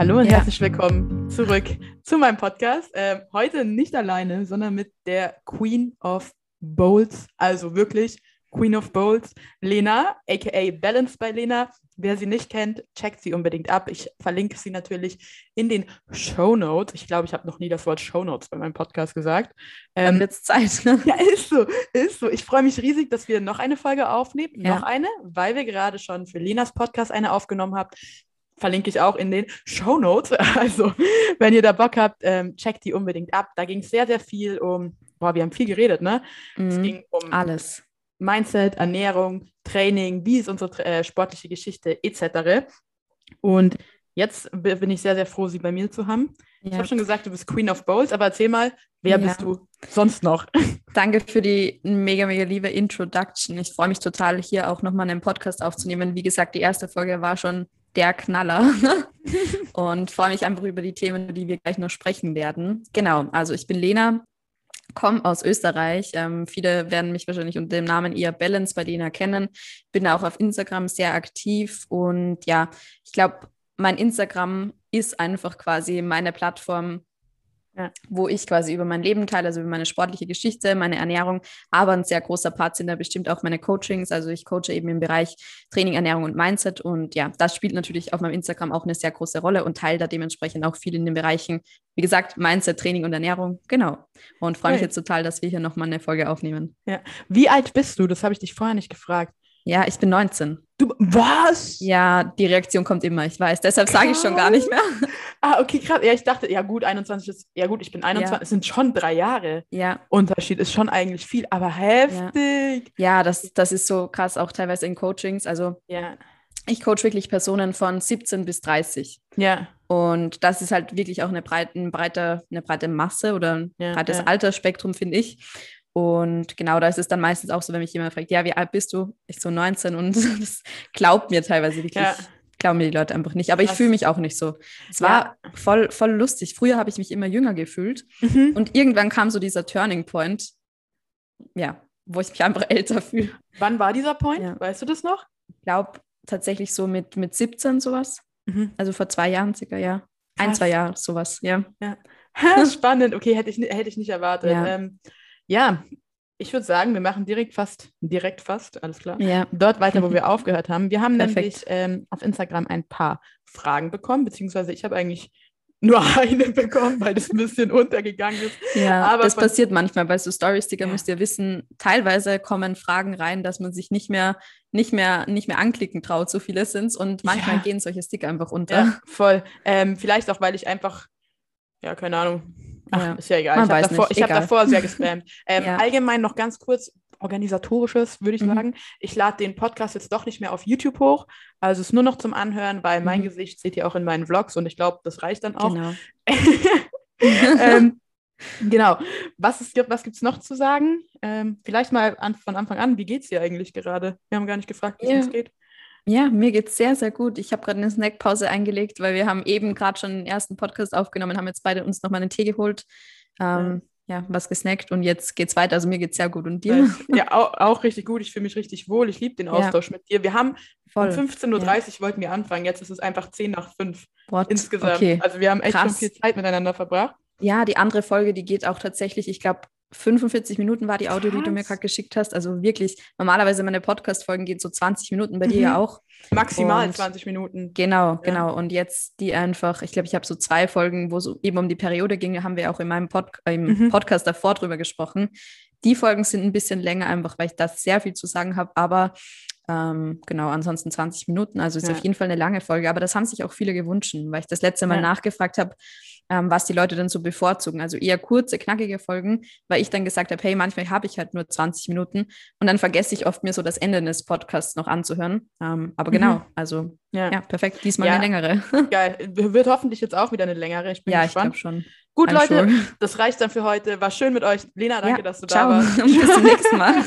Hallo und ja. herzlich willkommen zurück zu meinem Podcast. Äh, heute nicht alleine, sondern mit der Queen of Bowls, also wirklich Queen of Bowls, Lena, aka Balance bei Lena. Wer sie nicht kennt, checkt sie unbedingt ab. Ich verlinke sie natürlich in den Show Notes. Ich glaube, ich habe noch nie das Wort Show Notes bei meinem Podcast gesagt. Ähm, Dann wird's Zeit. Ne? Ja, ist so, ist so. Ich freue mich riesig, dass wir noch eine Folge aufnehmen. Ja. Noch eine, weil wir gerade schon für Lenas Podcast eine aufgenommen haben verlinke ich auch in den Show Notes. Also, wenn ihr da Bock habt, ähm, checkt die unbedingt ab. Da ging es sehr, sehr viel um, boah, wir haben viel geredet, ne? Mhm, es ging um alles. Mindset, Ernährung, Training, wie ist unsere äh, sportliche Geschichte etc. Und jetzt bin ich sehr, sehr froh, sie bei mir zu haben. Ja. Ich habe schon gesagt, du bist Queen of Bowls, aber erzähl mal, wer ja. bist du sonst noch? Danke für die mega, mega liebe Introduction. Ich freue mich total, hier auch nochmal einen Podcast aufzunehmen. Wie gesagt, die erste Folge war schon der Knaller und freue mich einfach über die Themen, die wir gleich noch sprechen werden. Genau, also ich bin Lena, komme aus Österreich. Ähm, viele werden mich wahrscheinlich unter dem Namen eher Balance bei Lena kennen. Bin auch auf Instagram sehr aktiv und ja, ich glaube, mein Instagram ist einfach quasi meine Plattform, ja. wo ich quasi über mein Leben teile, also über meine sportliche Geschichte, meine Ernährung, aber ein sehr großer Part sind da bestimmt auch meine Coachings. Also ich coache eben im Bereich Training, Ernährung und Mindset und ja, das spielt natürlich auf meinem Instagram auch eine sehr große Rolle und teile da dementsprechend auch viel in den Bereichen, wie gesagt, Mindset, Training und Ernährung. Genau. Und freue mich jetzt total, dass wir hier nochmal eine Folge aufnehmen. Ja. Wie alt bist du? Das habe ich dich vorher nicht gefragt. Ja, ich bin 19. Du, was? Ja, die Reaktion kommt immer, ich weiß. Deshalb sage ich schon gar nicht mehr. Ah, okay, krass. Ja, ich dachte, ja gut, 21 ist, ja gut, ich bin 21, ja. es sind schon drei Jahre. Ja. Unterschied ist schon eigentlich viel, aber heftig. Ja, ja das, das ist so krass, auch teilweise in Coachings. Also, ja. ich coach wirklich Personen von 17 bis 30. Ja. Und das ist halt wirklich auch eine breite, eine breite, eine breite Masse oder ein ja, breites. Altersspektrum, finde ich. Und genau da ist es dann meistens auch so, wenn mich jemand fragt, ja, wie alt bist du? Ich so 19 und das glaubt mir teilweise wirklich. Ja. Glauben mir die Leute einfach nicht. Aber ich fühle mich auch nicht so. Es war ja. voll, voll lustig. Früher habe ich mich immer jünger gefühlt. Mhm. Und irgendwann kam so dieser Turning Point, ja, wo ich mich einfach älter fühle. Wann war dieser Point? Ja. Weißt du das noch? Ich glaube tatsächlich so mit, mit 17 sowas. Mhm. Also vor zwei Jahren circa, ja. Ein, zwei Jahre sowas, ja. ja. Spannend, okay, hätte ich, hätte ich nicht erwartet. Ähm, ja, ich würde sagen, wir machen direkt fast, direkt fast, alles klar, ja. dort weiter, wo wir aufgehört haben. Wir haben Perfekt. nämlich ähm, auf Instagram ein paar Fragen bekommen, beziehungsweise ich habe eigentlich nur eine bekommen, weil das ein bisschen untergegangen ist. Ja, aber das passiert manchmal bei so Story-Sticker, ja. müsst ihr wissen, teilweise kommen Fragen rein, dass man sich nicht mehr, nicht mehr, nicht mehr anklicken traut, so viele sind es und manchmal ja. gehen solche Sticker einfach unter. Ja, voll. Ähm, vielleicht auch, weil ich einfach, ja, keine Ahnung, Ach, ja. ist ja egal. Man ich habe davor, hab davor sehr gespammt. Ähm, ja. Allgemein noch ganz kurz organisatorisches, würde ich mhm. sagen. Ich lade den Podcast jetzt doch nicht mehr auf YouTube hoch. Also es ist nur noch zum Anhören, weil mhm. mein Gesicht seht ihr auch in meinen Vlogs und ich glaube, das reicht dann auch. Genau. ähm, genau. Was, was gibt es noch zu sagen? Ähm, vielleicht mal an, von Anfang an, wie geht es dir eigentlich gerade? Wir haben gar nicht gefragt, wie es ja. geht. Ja, mir geht es sehr, sehr gut. Ich habe gerade eine Snackpause eingelegt, weil wir haben eben gerade schon den ersten Podcast aufgenommen, haben jetzt beide uns nochmal einen Tee geholt, ähm, ja. was gesnackt und jetzt geht es weiter. Also mir geht es sehr gut. Und dir? Ja, auch, auch richtig gut. Ich fühle mich richtig wohl. Ich liebe den Austausch ja. mit dir. Wir haben Voll. um 15.30 Uhr ja. wollten wir anfangen. Jetzt ist es einfach 10 nach 5 What? insgesamt. Okay. Also wir haben echt Krass. schon viel Zeit miteinander verbracht. Ja, die andere Folge, die geht auch tatsächlich, ich glaube, 45 Minuten war die Audio, Krass. die du mir gerade geschickt hast. Also wirklich, normalerweise meine Podcast-Folgen gehen so 20 Minuten, bei mhm. dir ja auch. Maximal und 20 Minuten. Genau, ja. genau. Und jetzt die einfach, ich glaube, ich habe so zwei Folgen, wo es eben um die Periode ging, haben wir auch in meinem Pod im mhm. Podcast davor drüber gesprochen. Die Folgen sind ein bisschen länger, einfach weil ich da sehr viel zu sagen habe, aber ähm, genau, ansonsten 20 Minuten. Also ist ja. auf jeden Fall eine lange Folge, aber das haben sich auch viele gewünscht, weil ich das letzte Mal ja. nachgefragt habe, ähm, was die Leute dann so bevorzugen. Also eher kurze, knackige Folgen, weil ich dann gesagt habe, hey, manchmal habe ich halt nur 20 Minuten und dann vergesse ich oft mir so das Ende des Podcasts noch anzuhören. Ähm, aber genau, mhm. also ja. ja. perfekt, diesmal ja. eine längere. Geil, wird hoffentlich jetzt auch wieder eine längere. Ich bin ja, gespannt. ich schon. Gut, Leute, sure. das reicht dann für heute. War schön mit euch. Lena, danke, ja, dass du ciao. da warst. Bis zum nächsten Mal.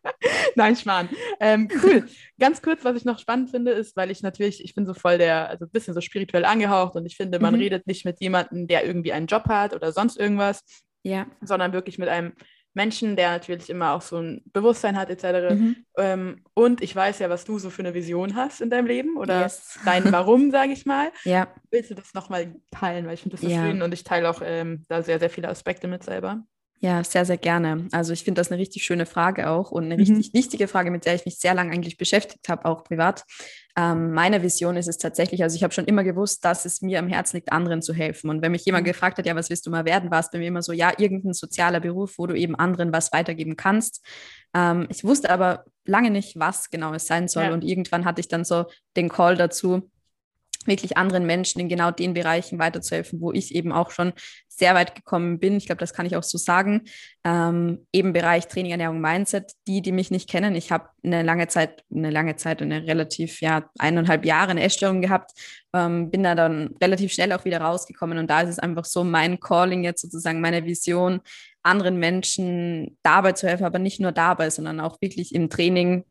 Nein, Schmarrn. Ähm, cool. Ganz kurz, was ich noch spannend finde, ist, weil ich natürlich, ich bin so voll der, also ein bisschen so spirituell angehaucht und ich finde, man mhm. redet nicht mit jemandem, der irgendwie einen Job hat oder sonst irgendwas, ja. sondern wirklich mit einem Menschen, der natürlich immer auch so ein Bewusstsein hat, etc. Mhm. Ähm, und ich weiß ja, was du so für eine Vision hast in deinem Leben oder yes. dein Warum, sage ich mal. Ja. Willst du das nochmal teilen? Weil ich finde das so ja. schön und ich teile auch ähm, da sehr, sehr viele Aspekte mit selber. Ja, sehr, sehr gerne. Also ich finde das eine richtig schöne Frage auch und eine mhm. richtig wichtige Frage, mit der ich mich sehr lange eigentlich beschäftigt habe, auch privat. Ähm, meine Vision ist es tatsächlich, also ich habe schon immer gewusst, dass es mir am Herzen liegt, anderen zu helfen. Und wenn mich jemand mhm. gefragt hat, ja, was willst du mal werden, war es bei mir immer so, ja, irgendein sozialer Beruf, wo du eben anderen was weitergeben kannst. Ähm, ich wusste aber lange nicht, was genau es sein soll. Ja. Und irgendwann hatte ich dann so den Call dazu, wirklich anderen Menschen in genau den Bereichen weiterzuhelfen, wo ich eben auch schon sehr weit gekommen bin. Ich glaube, das kann ich auch so sagen. Ähm, eben Bereich Training, Ernährung, Mindset. Die, die mich nicht kennen, ich habe eine lange Zeit, eine lange Zeit, eine relativ, ja, eineinhalb Jahre eine Essstörung gehabt, ähm, bin da dann relativ schnell auch wieder rausgekommen. Und da ist es einfach so mein Calling jetzt sozusagen, meine Vision, anderen Menschen dabei zu helfen, aber nicht nur dabei, sondern auch wirklich im Training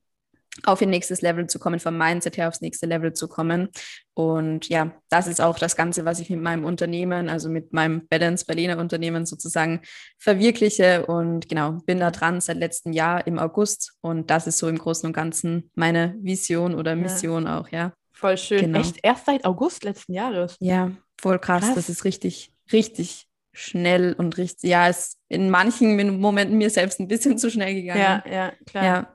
auf ihr nächstes Level zu kommen, vom Mindset her aufs nächste Level zu kommen. Und ja, das ist auch das Ganze, was ich mit meinem Unternehmen, also mit meinem Balance Berliner Unternehmen sozusagen verwirkliche. Und genau, bin da dran seit letztem Jahr im August. Und das ist so im Großen und Ganzen meine Vision oder Mission ja. auch, ja. Voll schön. Genau. Echt erst seit August letzten Jahres. Ja, voll krass. krass. Das ist richtig, richtig schnell und richtig, ja, ist in manchen Momenten mir selbst ein bisschen zu schnell gegangen. Ja, ja, klar. Ja,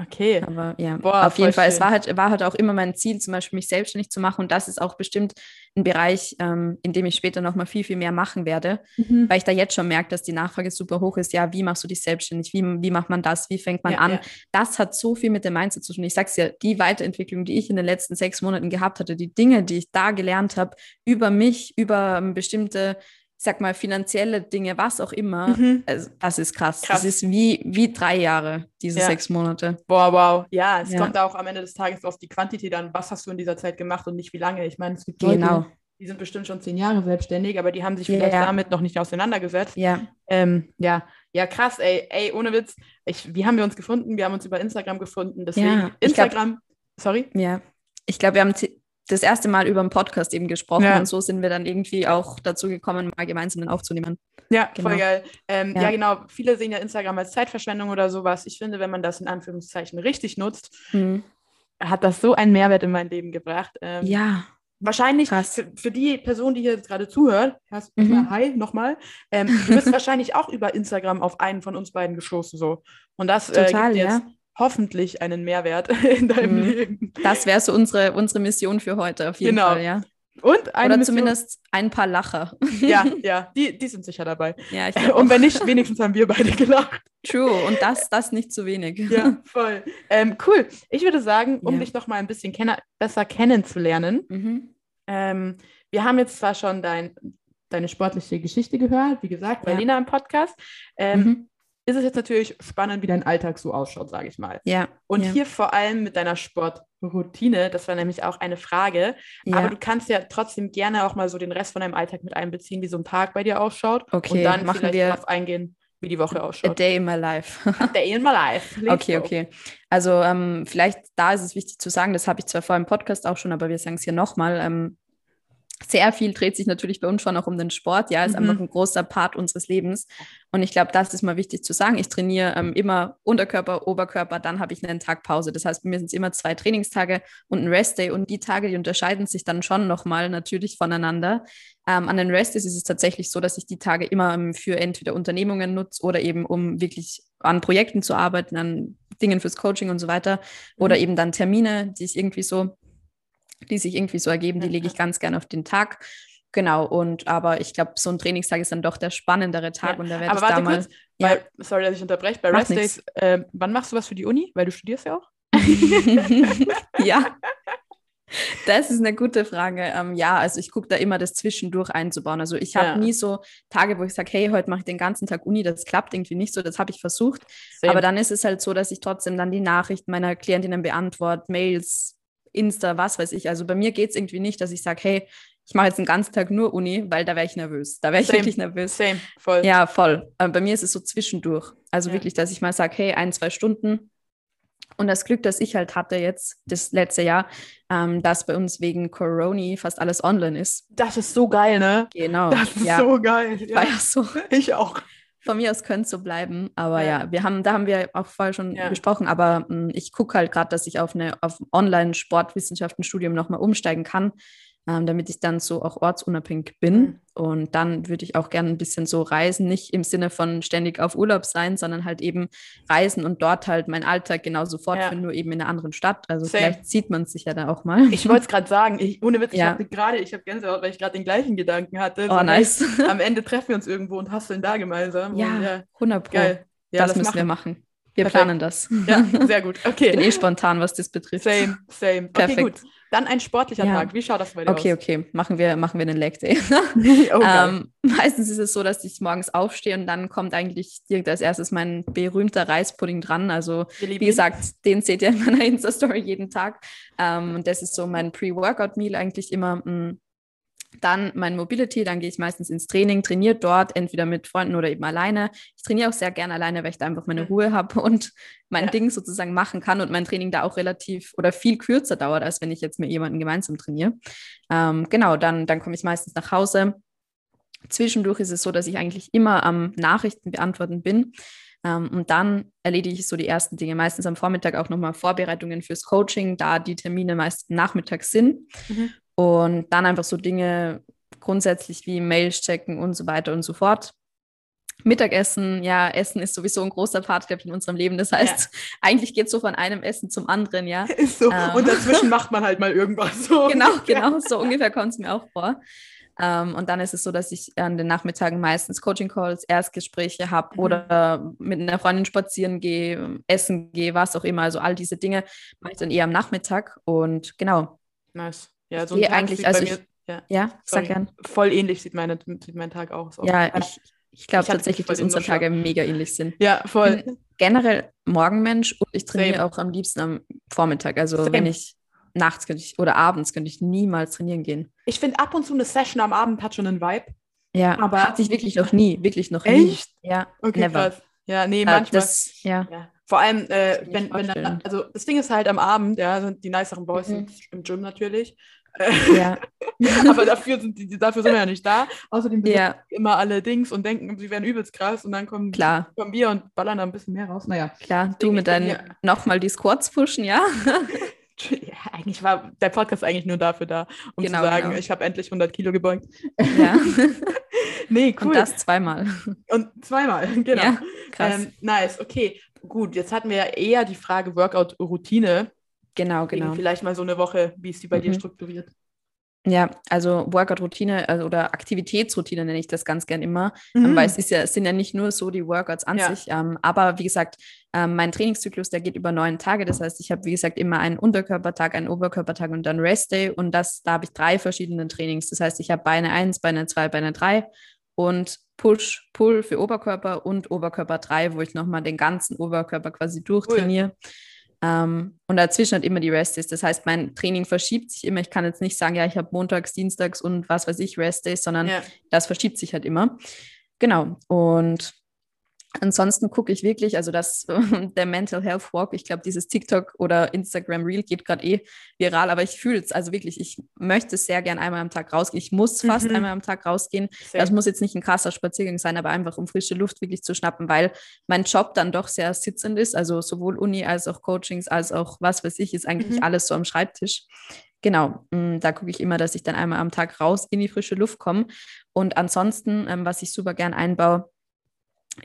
Okay. Aber ja, Boah, auf jeden Fall. Schön. Es war halt, war halt auch immer mein Ziel, zum Beispiel mich selbstständig zu machen. Und das ist auch bestimmt ein Bereich, ähm, in dem ich später nochmal viel, viel mehr machen werde, mhm. weil ich da jetzt schon merke, dass die Nachfrage super hoch ist. Ja, wie machst du dich selbstständig? Wie, wie macht man das? Wie fängt man ja, an? Ja. Das hat so viel mit dem Mindset zu tun. Ich sag's ja, die Weiterentwicklung, die ich in den letzten sechs Monaten gehabt hatte, die Dinge, die ich da gelernt habe, über mich, über ähm, bestimmte sag mal, finanzielle Dinge, was auch immer, mhm. also, das ist krass. krass. Das ist wie, wie drei Jahre, diese ja. sechs Monate. Boah, wow. Ja, es ja. kommt auch am Ende des Tages auf die Quantität an, was hast du in dieser Zeit gemacht und nicht wie lange. Ich meine, es gibt Leute, genau. die sind bestimmt schon zehn Jahre selbstständig, aber die haben sich vielleicht ja. damit noch nicht auseinandergesetzt. Ja. Ähm, ja. Ja, krass, ey, ey, ohne Witz. Ich, wie haben wir uns gefunden? Wir haben uns über Instagram gefunden. Deswegen Instagram, glaub, sorry. Ja. Ich glaube, wir haben das erste Mal über einen Podcast eben gesprochen ja. und so sind wir dann irgendwie auch dazu gekommen, mal gemeinsam aufzunehmen. Ja, genau. voll geil. Ähm, ja. ja. genau. Viele sehen ja Instagram als Zeitverschwendung oder sowas. Ich finde, wenn man das in Anführungszeichen richtig nutzt, mhm. hat das so einen Mehrwert in mein Leben gebracht. Ähm, ja. Wahrscheinlich für, für, die Person, die hier jetzt gerade zuhört, mhm. hi nochmal, ähm, du bist wahrscheinlich auch über Instagram auf einen von uns beiden gestoßen so. Und das äh, Total, gibt jetzt ja hoffentlich einen Mehrwert in deinem mhm. Leben. Das wäre so unsere, unsere Mission für heute auf jeden genau. Fall, ja. Und eine Oder Mission. zumindest ein paar Lacher. Ja, ja, die, die sind sicher dabei. Ja, ich und wenn nicht, wenigstens haben wir beide gelacht. True, und das, das nicht zu wenig. Ja, voll. Ähm, cool. Ich würde sagen, um ja. dich noch mal ein bisschen kenn besser kennenzulernen, mhm. ähm, wir haben jetzt zwar schon dein, deine sportliche Geschichte gehört, wie gesagt, bei ja. Lena im Podcast. Ähm, mhm ist es jetzt natürlich spannend, wie dein Alltag so ausschaut, sage ich mal. Ja. Und ja. hier vor allem mit deiner Sportroutine, das war nämlich auch eine Frage. Ja. Aber du kannst ja trotzdem gerne auch mal so den Rest von deinem Alltag mit einbeziehen, wie so ein Tag bei dir ausschaut. Okay, und dann machen wir darauf eingehen, wie die Woche ausschaut. A day in my life. A day in my life. Let's okay, go. okay. Also ähm, vielleicht da ist es wichtig zu sagen, das habe ich zwar vor im Podcast auch schon, aber wir sagen es hier nochmal. Ähm, sehr viel dreht sich natürlich bei uns schon auch um den Sport. Ja, ist mhm. einfach ein großer Part unseres Lebens. Und ich glaube, das ist mal wichtig zu sagen. Ich trainiere ähm, immer Unterkörper, Oberkörper, dann habe ich einen Tag Pause. Das heißt, bei mir sind es immer zwei Trainingstage und ein Restday. Und die Tage, die unterscheiden sich dann schon nochmal natürlich voneinander. Ähm, an den Restdays ist es tatsächlich so, dass ich die Tage immer ähm, für entweder Unternehmungen nutze oder eben um wirklich an Projekten zu arbeiten, an Dingen fürs Coaching und so weiter. Oder mhm. eben dann Termine, die ich irgendwie so die sich irgendwie so ergeben, die lege ich ganz gerne auf den Tag. Genau, und aber ich glaube, so ein Trainingstag ist dann doch der spannendere Tag ja. und da werde ich da mal. Kurz, ja. weil, sorry, dass ich unterbreche. Bei Restdays, äh, wann machst du was für die Uni? Weil du studierst ja auch. ja. Das ist eine gute Frage. Ähm, ja, also ich gucke da immer das zwischendurch einzubauen. Also ich habe ja. nie so Tage, wo ich sage, hey, heute mache ich den ganzen Tag Uni. Das klappt irgendwie nicht so. Das habe ich versucht. Same. Aber dann ist es halt so, dass ich trotzdem dann die Nachrichten meiner Klientinnen beantworte, Mails, Insta, was weiß ich. Also bei mir geht es irgendwie nicht, dass ich sage, hey, ich mache jetzt den ganzen Tag nur Uni, weil da wäre ich nervös. Da wäre ich Same. wirklich nervös. Same, voll. Ja, voll. Aber bei mir ist es so zwischendurch. Also ja. wirklich, dass ich mal sage, hey, ein, zwei Stunden. Und das Glück, das ich halt hatte jetzt, das letzte Jahr, ähm, dass bei uns wegen Corona fast alles online ist. Das ist so geil, ne? Genau. Das ist ja. so geil. Ja. War ja so. Ich auch. Von mir aus könnte es so bleiben. Aber ja. ja. wir haben, da haben wir auch vorher schon ja. gesprochen, aber mh, hm, ich gucke halt gerade, dass ich auf eine auf Online-Sportwissenschaften-Studium nochmal umsteigen kann ähm, damit ich dann so auch ortsunabhängig bin. Mhm. Und dann würde ich auch gerne ein bisschen so reisen, nicht im Sinne von ständig auf Urlaub sein, sondern halt eben reisen und dort halt meinen Alltag genauso fortführen, ja. nur eben in einer anderen Stadt. Also Same. vielleicht sieht man sich ja da auch mal. Ich wollte es gerade sagen, ich, ohne Witz, ja. ich habe gerade, ich habe Gänsehaut, weil ich gerade den gleichen Gedanken hatte. Oh, so nice. am Ende treffen wir uns irgendwo und hasseln da gemeinsam. Ja, und, ja 100 Pro. Geil. Ja, das, das müssen machen. wir machen. Wir Perfekt. planen das. Ja, sehr gut. Okay. Ich bin eh spontan, was das betrifft. Same, same. Perfekt. Okay, gut. Dann ein sportlicher ja. Tag. Wie schaut das bei dir okay, aus? Okay, okay. Machen wir, machen wir einen Leg Day. oh, ähm, meistens ist es so, dass ich morgens aufstehe und dann kommt eigentlich direkt als erstes mein berühmter Reispudding dran. Also, wie gesagt, den seht ihr in meiner Insta-Story jeden Tag. Ähm, und das ist so mein Pre-Workout-Meal eigentlich immer. Mh, mm, dann mein Mobility, dann gehe ich meistens ins Training, trainiere dort, entweder mit Freunden oder eben alleine. Ich trainiere auch sehr gerne alleine, weil ich da einfach meine Ruhe habe und mein ja. Ding sozusagen machen kann und mein Training da auch relativ oder viel kürzer dauert, als wenn ich jetzt mit jemandem gemeinsam trainiere. Ähm, genau, dann, dann komme ich meistens nach Hause. Zwischendurch ist es so, dass ich eigentlich immer am Nachrichten beantworten bin. Um, ähm, und dann erledige ich so die ersten Dinge, meistens am Vormittag auch nochmal Vorbereitungen fürs Coaching, da die Termine meist nachmittags sind. Mhm. Und dann einfach so Dinge grundsätzlich wie Mails checken und so weiter und so fort. Mittagessen, ja, Essen ist sowieso ein großer Part glaube in unserem Leben. Das heißt, ja. eigentlich geht es so von einem Essen zum anderen, ja. Ist so. Ähm. Und dazwischen macht man halt mal irgendwas so. Genau, genau, so ungefähr kommt es mir auch vor. Ähm, und dann ist es so, dass ich an den Nachmittagen meistens Coaching-Calls, Erstgespräche habe mhm. oder mit einer Freundin spazieren gehe, essen gehe, was auch immer. Also all diese Dinge mache ich dann eher am Nachmittag. Und genau. Nice. Ja, so ein Tag eigentlich, also ich, ja, ja sag gern. Voll ähnlich sieht, meine, sieht mein Tag aus. Ja, ich, ich glaube tatsächlich, dass unsere Tage mega ähnlich sind. Ja, voll. generell Morgenmensch und ich trainiere Same. auch am liebsten am Vormittag. Also Same. wenn ich nachts könnte ich oder abends könnte ich niemals trainieren gehen. Ich finde ab und zu eine Session am Abend hat schon einen Vibe. Ja, aber hatte ich wirklich noch nie, wirklich noch echt? nie. Ja, okay, never. Krass. Ja, nee, manchmal. Das, ja. ja. Vor allem, äh, wenn, wenn dann, also das Ding ist halt am Abend, ja, sind die niceren Boys mhm. im Gym natürlich. Ja. aber dafür sind, die, dafür sind wir ja nicht da. Außerdem ja. immer alle Dings und denken, sie wären übelst krass und dann kommen, Klar. kommen wir und ballern da ein bisschen mehr raus. Naja. Klar, du mit deinen ja. nochmal die Squats pushen, ja? ja? Eigentlich war der Podcast eigentlich nur dafür da, um genau, zu sagen, genau. ich habe endlich 100 Kilo gebeugt. Ja. nee, cool. Und das zweimal. Und zweimal, genau. Ja, krass. Ähm, nice, okay. Gut, jetzt hatten wir ja eher die Frage Workout-Routine. Genau, genau. Vielleicht mal so eine Woche, wie ist die bei mhm. dir strukturiert? Ja, also Workout-Routine also, oder Aktivitätsroutine nenne ich das ganz gern immer, ähm, mhm. weil es, ist ja, es sind ja nicht nur so die Workouts an ja. sich, ähm, aber wie gesagt, ähm, mein Trainingszyklus, der geht über neun Tage, das heißt, ich habe, wie gesagt, immer einen Unterkörpertag, einen Oberkörpertag und dann Rest-Day und das, da habe ich drei verschiedene Trainings, das heißt, ich habe Beine 1, Beine 2, Beine 3 und Push, Pull für Oberkörper und Oberkörper 3, wo ich nochmal den ganzen Oberkörper quasi durchtrainiere. Cool. Ähm, und dazwischen hat immer die Rest Days. Das heißt, mein Training verschiebt sich immer. Ich kann jetzt nicht sagen, ja, ich habe montags, dienstags und was weiß ich, Rest Days, sondern ja. das verschiebt sich halt immer. Genau. Und Ansonsten gucke ich wirklich, also das, der Mental Health Walk, ich glaube, dieses TikTok oder Instagram Reel geht gerade eh viral, aber ich fühle es, also wirklich, ich möchte sehr gern einmal am Tag rausgehen. Ich muss fast mhm. einmal am Tag rausgehen. Sehr. Das muss jetzt nicht ein krasser Spaziergang sein, aber einfach um frische Luft wirklich zu schnappen, weil mein Job dann doch sehr sitzend ist, also sowohl Uni als auch Coachings, als auch was weiß ich, ist eigentlich mhm. alles so am Schreibtisch. Genau, mm, da gucke ich immer, dass ich dann einmal am Tag raus in die frische Luft komme. Und ansonsten, ähm, was ich super gern einbaue,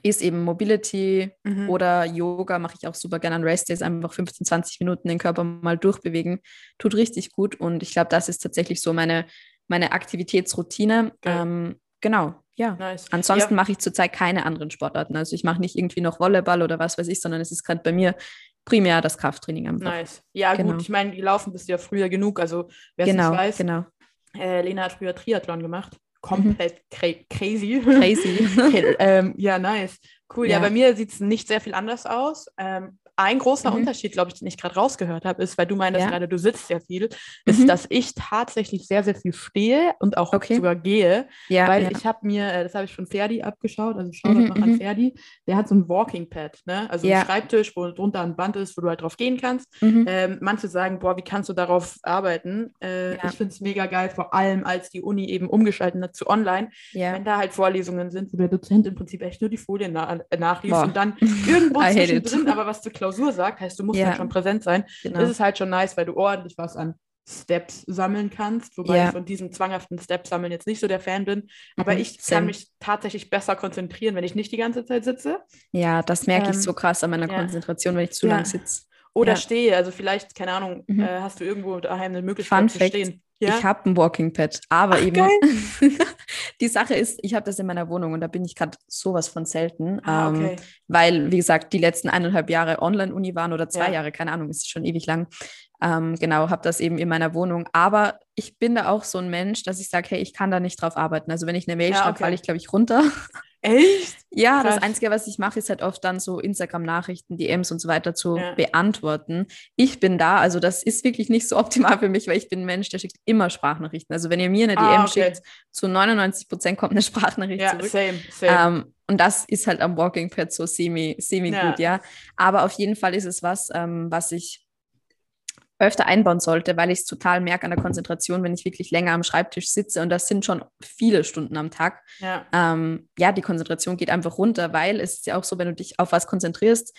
ist eben Mobility mhm. oder Yoga, mache ich auch super gerne an Rest Days, einfach 15, 20 Minuten den Körper mal durchbewegen, tut richtig gut und ich glaube, das ist tatsächlich so meine, meine Aktivitätsroutine. Okay. Ähm, genau, ja. Nice. Ansonsten ja. mache ich zurzeit keine anderen Sportarten. Also ich mache nicht irgendwie noch Volleyball oder was weiß ich, sondern es ist gerade bei mir primär das Krafttraining einfach. Nice. Ja, genau. gut, ich meine, gelaufen bist du ja früher genug. Also wer es genau, nicht weiß, genau. Äh, Lena hat früher Triathlon gemacht komplett cra crazy. Crazy. ähm, ja, nice. Cool. Ja, ja bei mir sieht es nicht sehr viel anders aus. Ähm, ein großer mhm. Unterschied, glaube ich, den ich gerade rausgehört habe, ist, weil du meinst ja. gerade, du sitzt sehr viel, ist, mhm. dass ich tatsächlich sehr, sehr viel stehe und auch okay. sogar gehe. Ja, weil ja. ich habe mir, äh, das habe ich von Ferdi abgeschaut, also schau mhm, noch an mhm. Ferdi, der hat so ein Walking Pad, ne? Also ja. ein Schreibtisch, wo drunter ein Band ist, wo du halt drauf gehen kannst. Mhm. Ähm, manche sagen, boah, wie kannst du darauf arbeiten? Äh, ich finde es mega geil, vor allem als die Uni eben umgeschaltet hat zu online, wenn da halt Vorlesungen sind, wo der Dozent im Prinzip echt nur die Folien na nachliest boah. und dann irgendwo zwischendrin aber was zur Klausur sagt, heißt, du musst ja. halt schon präsent sein. Genau. Das ist halt schon nice, weil du ordentlich was an Steps sammeln kannst, wobei ja. ich von diesem zwanghaften Step sammeln jetzt nicht so der Fan bin. Aber mhm, ich same. kann mich tatsächlich besser konzentrieren, wenn ich nicht die ganze Zeit sitze. Ja, das merke ähm, ich so krass an meiner ja. Konzentration, wenn ich zu ja. lang sitze. Oder stehe. Also vielleicht, keine Ahnung, mhm. äh, hast du irgendwo daheim eine Möglichkeit Fun zu Fact, stehen. Ja? Ich habe ein Walking Pad, aber Ach, eben die Sache ist, ich habe das in meiner Wohnung und da bin ich gerade sowas von selten, ah, okay. ähm, weil wie gesagt die letzten eineinhalb Jahre Online-Uni waren oder zwei ja. Jahre, keine Ahnung, ist schon ewig lang. Ähm, genau, habe das eben in meiner Wohnung. Aber ich bin da auch so ein Mensch, dass ich sage, hey, ich kann da nicht drauf arbeiten. Also wenn ich eine Mail ja, schreibe, okay. falle ich, glaube ich, runter. Echt? ja, Krass. das Einzige, was ich mache, ist halt oft dann so Instagram-Nachrichten, DMs und so weiter zu ja. beantworten. Ich bin da, also das ist wirklich nicht so optimal für mich, weil ich bin ein Mensch, der schickt immer Sprachnachrichten. Also wenn ihr mir eine ah, DM okay. schickt, zu 99 Prozent kommt eine Sprachnachricht ja, zurück. Same, same. Ähm, und das ist halt am Walking Pad so semi, semi ja. gut, ja. Aber auf jeden Fall ist es was, ähm, was ich öfter einbauen sollte, weil ich es total merke an der Konzentration, wenn ich wirklich länger am Schreibtisch sitze und das sind schon viele Stunden am Tag. Ja, ähm, ja die Konzentration geht einfach runter, weil es ist ja auch so, wenn du dich auf was konzentrierst,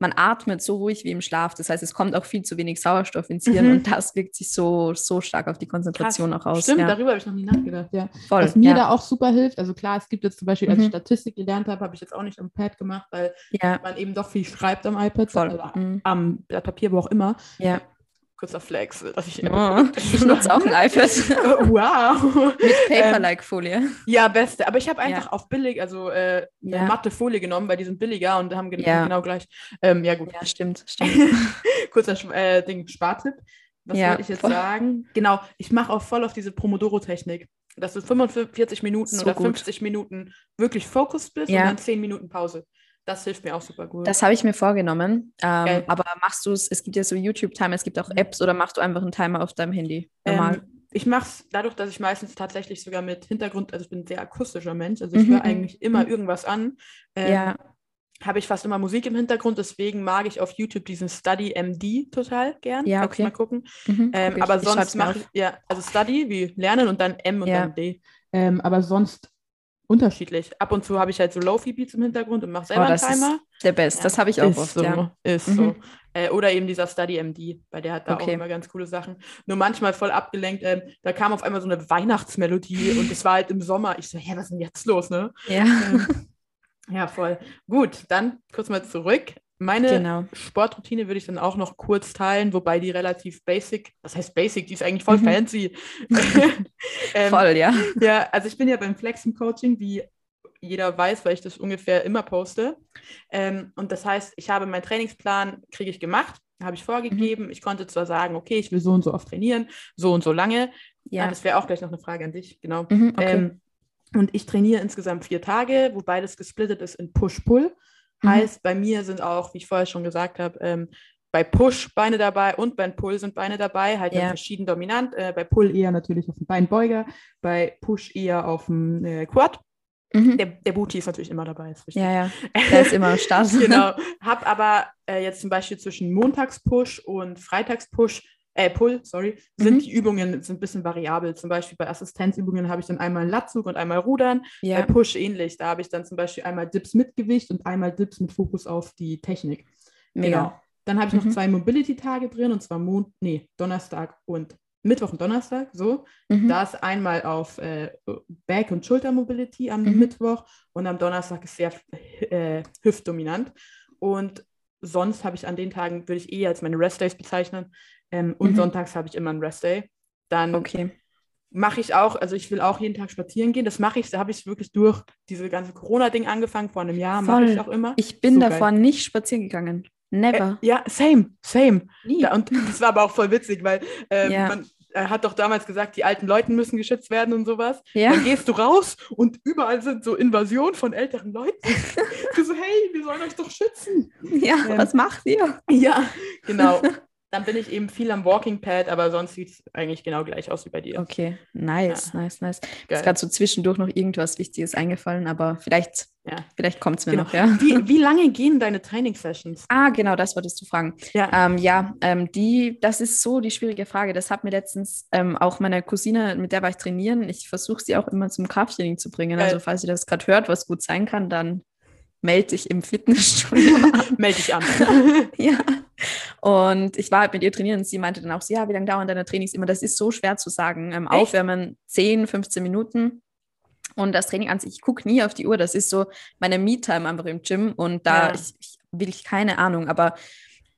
man atmet so ruhig wie im Schlaf. Das heißt, es kommt auch viel zu wenig Sauerstoff ins Hirn mhm. und das wirkt sich so, so stark auf die Konzentration Krass. auch aus. Stimmt, ja. darüber habe ich noch nie nachgedacht. Ja. Voll, Was mir ja. da auch super hilft, also klar, es gibt jetzt zum Beispiel, als ich mhm. Statistik gelernt habe, habe ich jetzt auch nicht am Pad gemacht, weil man eben doch viel schreibt am iPad, Voll. Also mhm. am Blatt Papier, wo auch immer. Ja kurzer Flex, dass ich oh, Ich nutze auch ein iPad. wow. Mit Paper-like-Folie. Ähm, ja, beste. Aber ich habe einfach ja. auf billig, also äh, ja. matte Folie genommen, weil die sind billiger und haben gen ja. genau gleich. Ähm, ja, gut. Ja, stimmt. stimmt. kurzer äh, Ding, Spartipp. Was ja, wollte ich jetzt voll. sagen? Genau, ich mache auch voll auf diese Pomodoro-Technik. Dass du 45 Minuten so oder gut. 50 Minuten wirklich fokussiert bist und dann 10 Minuten Pause. Das hilft mir auch super gut. Das habe ich mir vorgenommen. Ähm, aber machst du es, es gibt ja so YouTube-Timer, es gibt auch mhm. Apps oder machst du einfach einen Timer auf deinem Handy? Normal. Ähm, ich mache es dadurch, dass ich meistens tatsächlich sogar mit Hintergrund, also ich bin ein sehr akustischer Mensch, also ich mhm. höre eigentlich immer mhm. irgendwas an. Ähm, ja. Habe ich fast immer Musik im Hintergrund, deswegen mag ich auf YouTube diesen Study MD total gern. Ja, okay. Mal gucken. Mhm, ähm, aber sonst mache ich, ja, also Study wie Lernen und dann M und ja. dann D. Ähm, aber sonst unterschiedlich. Ab und zu habe ich halt so Lofi-Beats im Hintergrund und mache selber oh, einen Timer. der Best, ja. das habe ich auch ist oft, so, ja. Ist mhm. so. Äh, oder eben dieser Study MD, weil der hat da okay. auch immer ganz coole Sachen. Nur manchmal voll abgelenkt. Ähm, da kam auf einmal so eine Weihnachtsmelodie und es war halt im Sommer. Ich so, hä, was ist denn jetzt los, ne? Ja. Ähm, ja, voll. Gut, dann kurz mal zurück. Meine genau. Sportroutine würde ich dann auch noch kurz teilen, wobei die relativ basic, das heißt basic, die ist eigentlich voll mhm. fancy. ähm, voll, ja. Ja, also ich bin ja beim Flexen Coaching, wie jeder weiß, weil ich das ungefähr immer poste. Ähm, und das heißt, ich habe meinen Trainingsplan, kriege ich gemacht, habe ich vorgegeben. Mhm. Ich konnte zwar sagen, okay, ich will so und so oft trainieren, so und so lange. Ja. Ah, das wäre auch gleich noch eine Frage an dich, genau. Mhm, okay. ähm, und ich trainiere insgesamt vier Tage, wobei das gesplittet ist in Push-Pull. Mhm. Heißt, bei mir sind auch, wie ich vorher schon gesagt habe, ähm, bei Push Beine dabei und bei Pull sind Beine dabei, halt ja. verschieden dominant. Äh, bei Pull eher natürlich auf dem Beinbeuger, bei Push eher auf dem äh, Quad. Mhm. Der, der Booty ist natürlich immer dabei. Ist ja, ja, der ist immer am Start. genau. Hab aber äh, jetzt zum Beispiel zwischen Montagspush und Freitagspush äh, Pull, sorry, sind mhm. die Übungen sind ein bisschen variabel. Zum Beispiel bei Assistenzübungen habe ich dann einmal Latzug und einmal Rudern. Ja. Bei Push ähnlich. Da habe ich dann zum Beispiel einmal Dips mit Gewicht und einmal Dips mit Fokus auf die Technik. Mega. Genau. Dann habe ich mhm. noch zwei Mobility-Tage drin und zwar Mon nee, Donnerstag und Mittwoch und Donnerstag, so. Mhm. Da ist einmal auf äh, Back- und Schulter-Mobility am mhm. Mittwoch und am Donnerstag ist sehr äh, hüftdominant. Und sonst habe ich an den Tagen, würde ich eher als meine Rest-Days bezeichnen, ähm, und mhm. sonntags habe ich immer einen Rest-Day. Dann okay. mache ich auch, also ich will auch jeden Tag spazieren gehen. Das mache ich, da habe ich wirklich durch diese ganze Corona-Ding angefangen, vor einem Jahr mache ich auch immer. Ich bin so davor geil. nicht spazieren gegangen. Never. Äh, ja, same, same. Da, und das war aber auch voll witzig, weil äh, ja. man er hat doch damals gesagt, die alten Leute müssen geschützt werden und sowas. Ja. Dann gehst du raus und überall sind so Invasionen von älteren Leuten. du so, hey, wir sollen euch doch schützen. Ja, ähm, was macht ihr? Ja, genau. Dann bin ich eben viel am Walking Pad, aber sonst sieht es eigentlich genau gleich aus wie bei dir. Okay, nice, ja. nice, nice. Geil. Ist gerade so zwischendurch noch irgendwas Wichtiges eingefallen, aber vielleicht, ja. vielleicht kommt es mir genau. noch, ja. Wie, wie lange gehen deine Trainingssessions? Ah, genau, das wolltest du fragen. Ja, ähm, ja ähm, die, das ist so die schwierige Frage. Das hat mir letztens ähm, auch meine Cousine, mit der war ich trainieren. Ich versuche sie auch immer zum Krafttraining zu bringen. Also falls sie das gerade hört, was gut sein kann, dann melde dich im Fitnessstudio melde dich an. ja. Und ich war halt mit ihr trainieren und sie meinte dann auch so, ja, wie lange dauern deine Trainings immer? Das ist so schwer zu sagen. Ähm, Aufwärmen 10, 15 Minuten. Und das Training an sich, ich gucke nie auf die Uhr. Das ist so meine Me-Time einfach im Gym. Und da ja. ich, ich, will ich keine Ahnung. Aber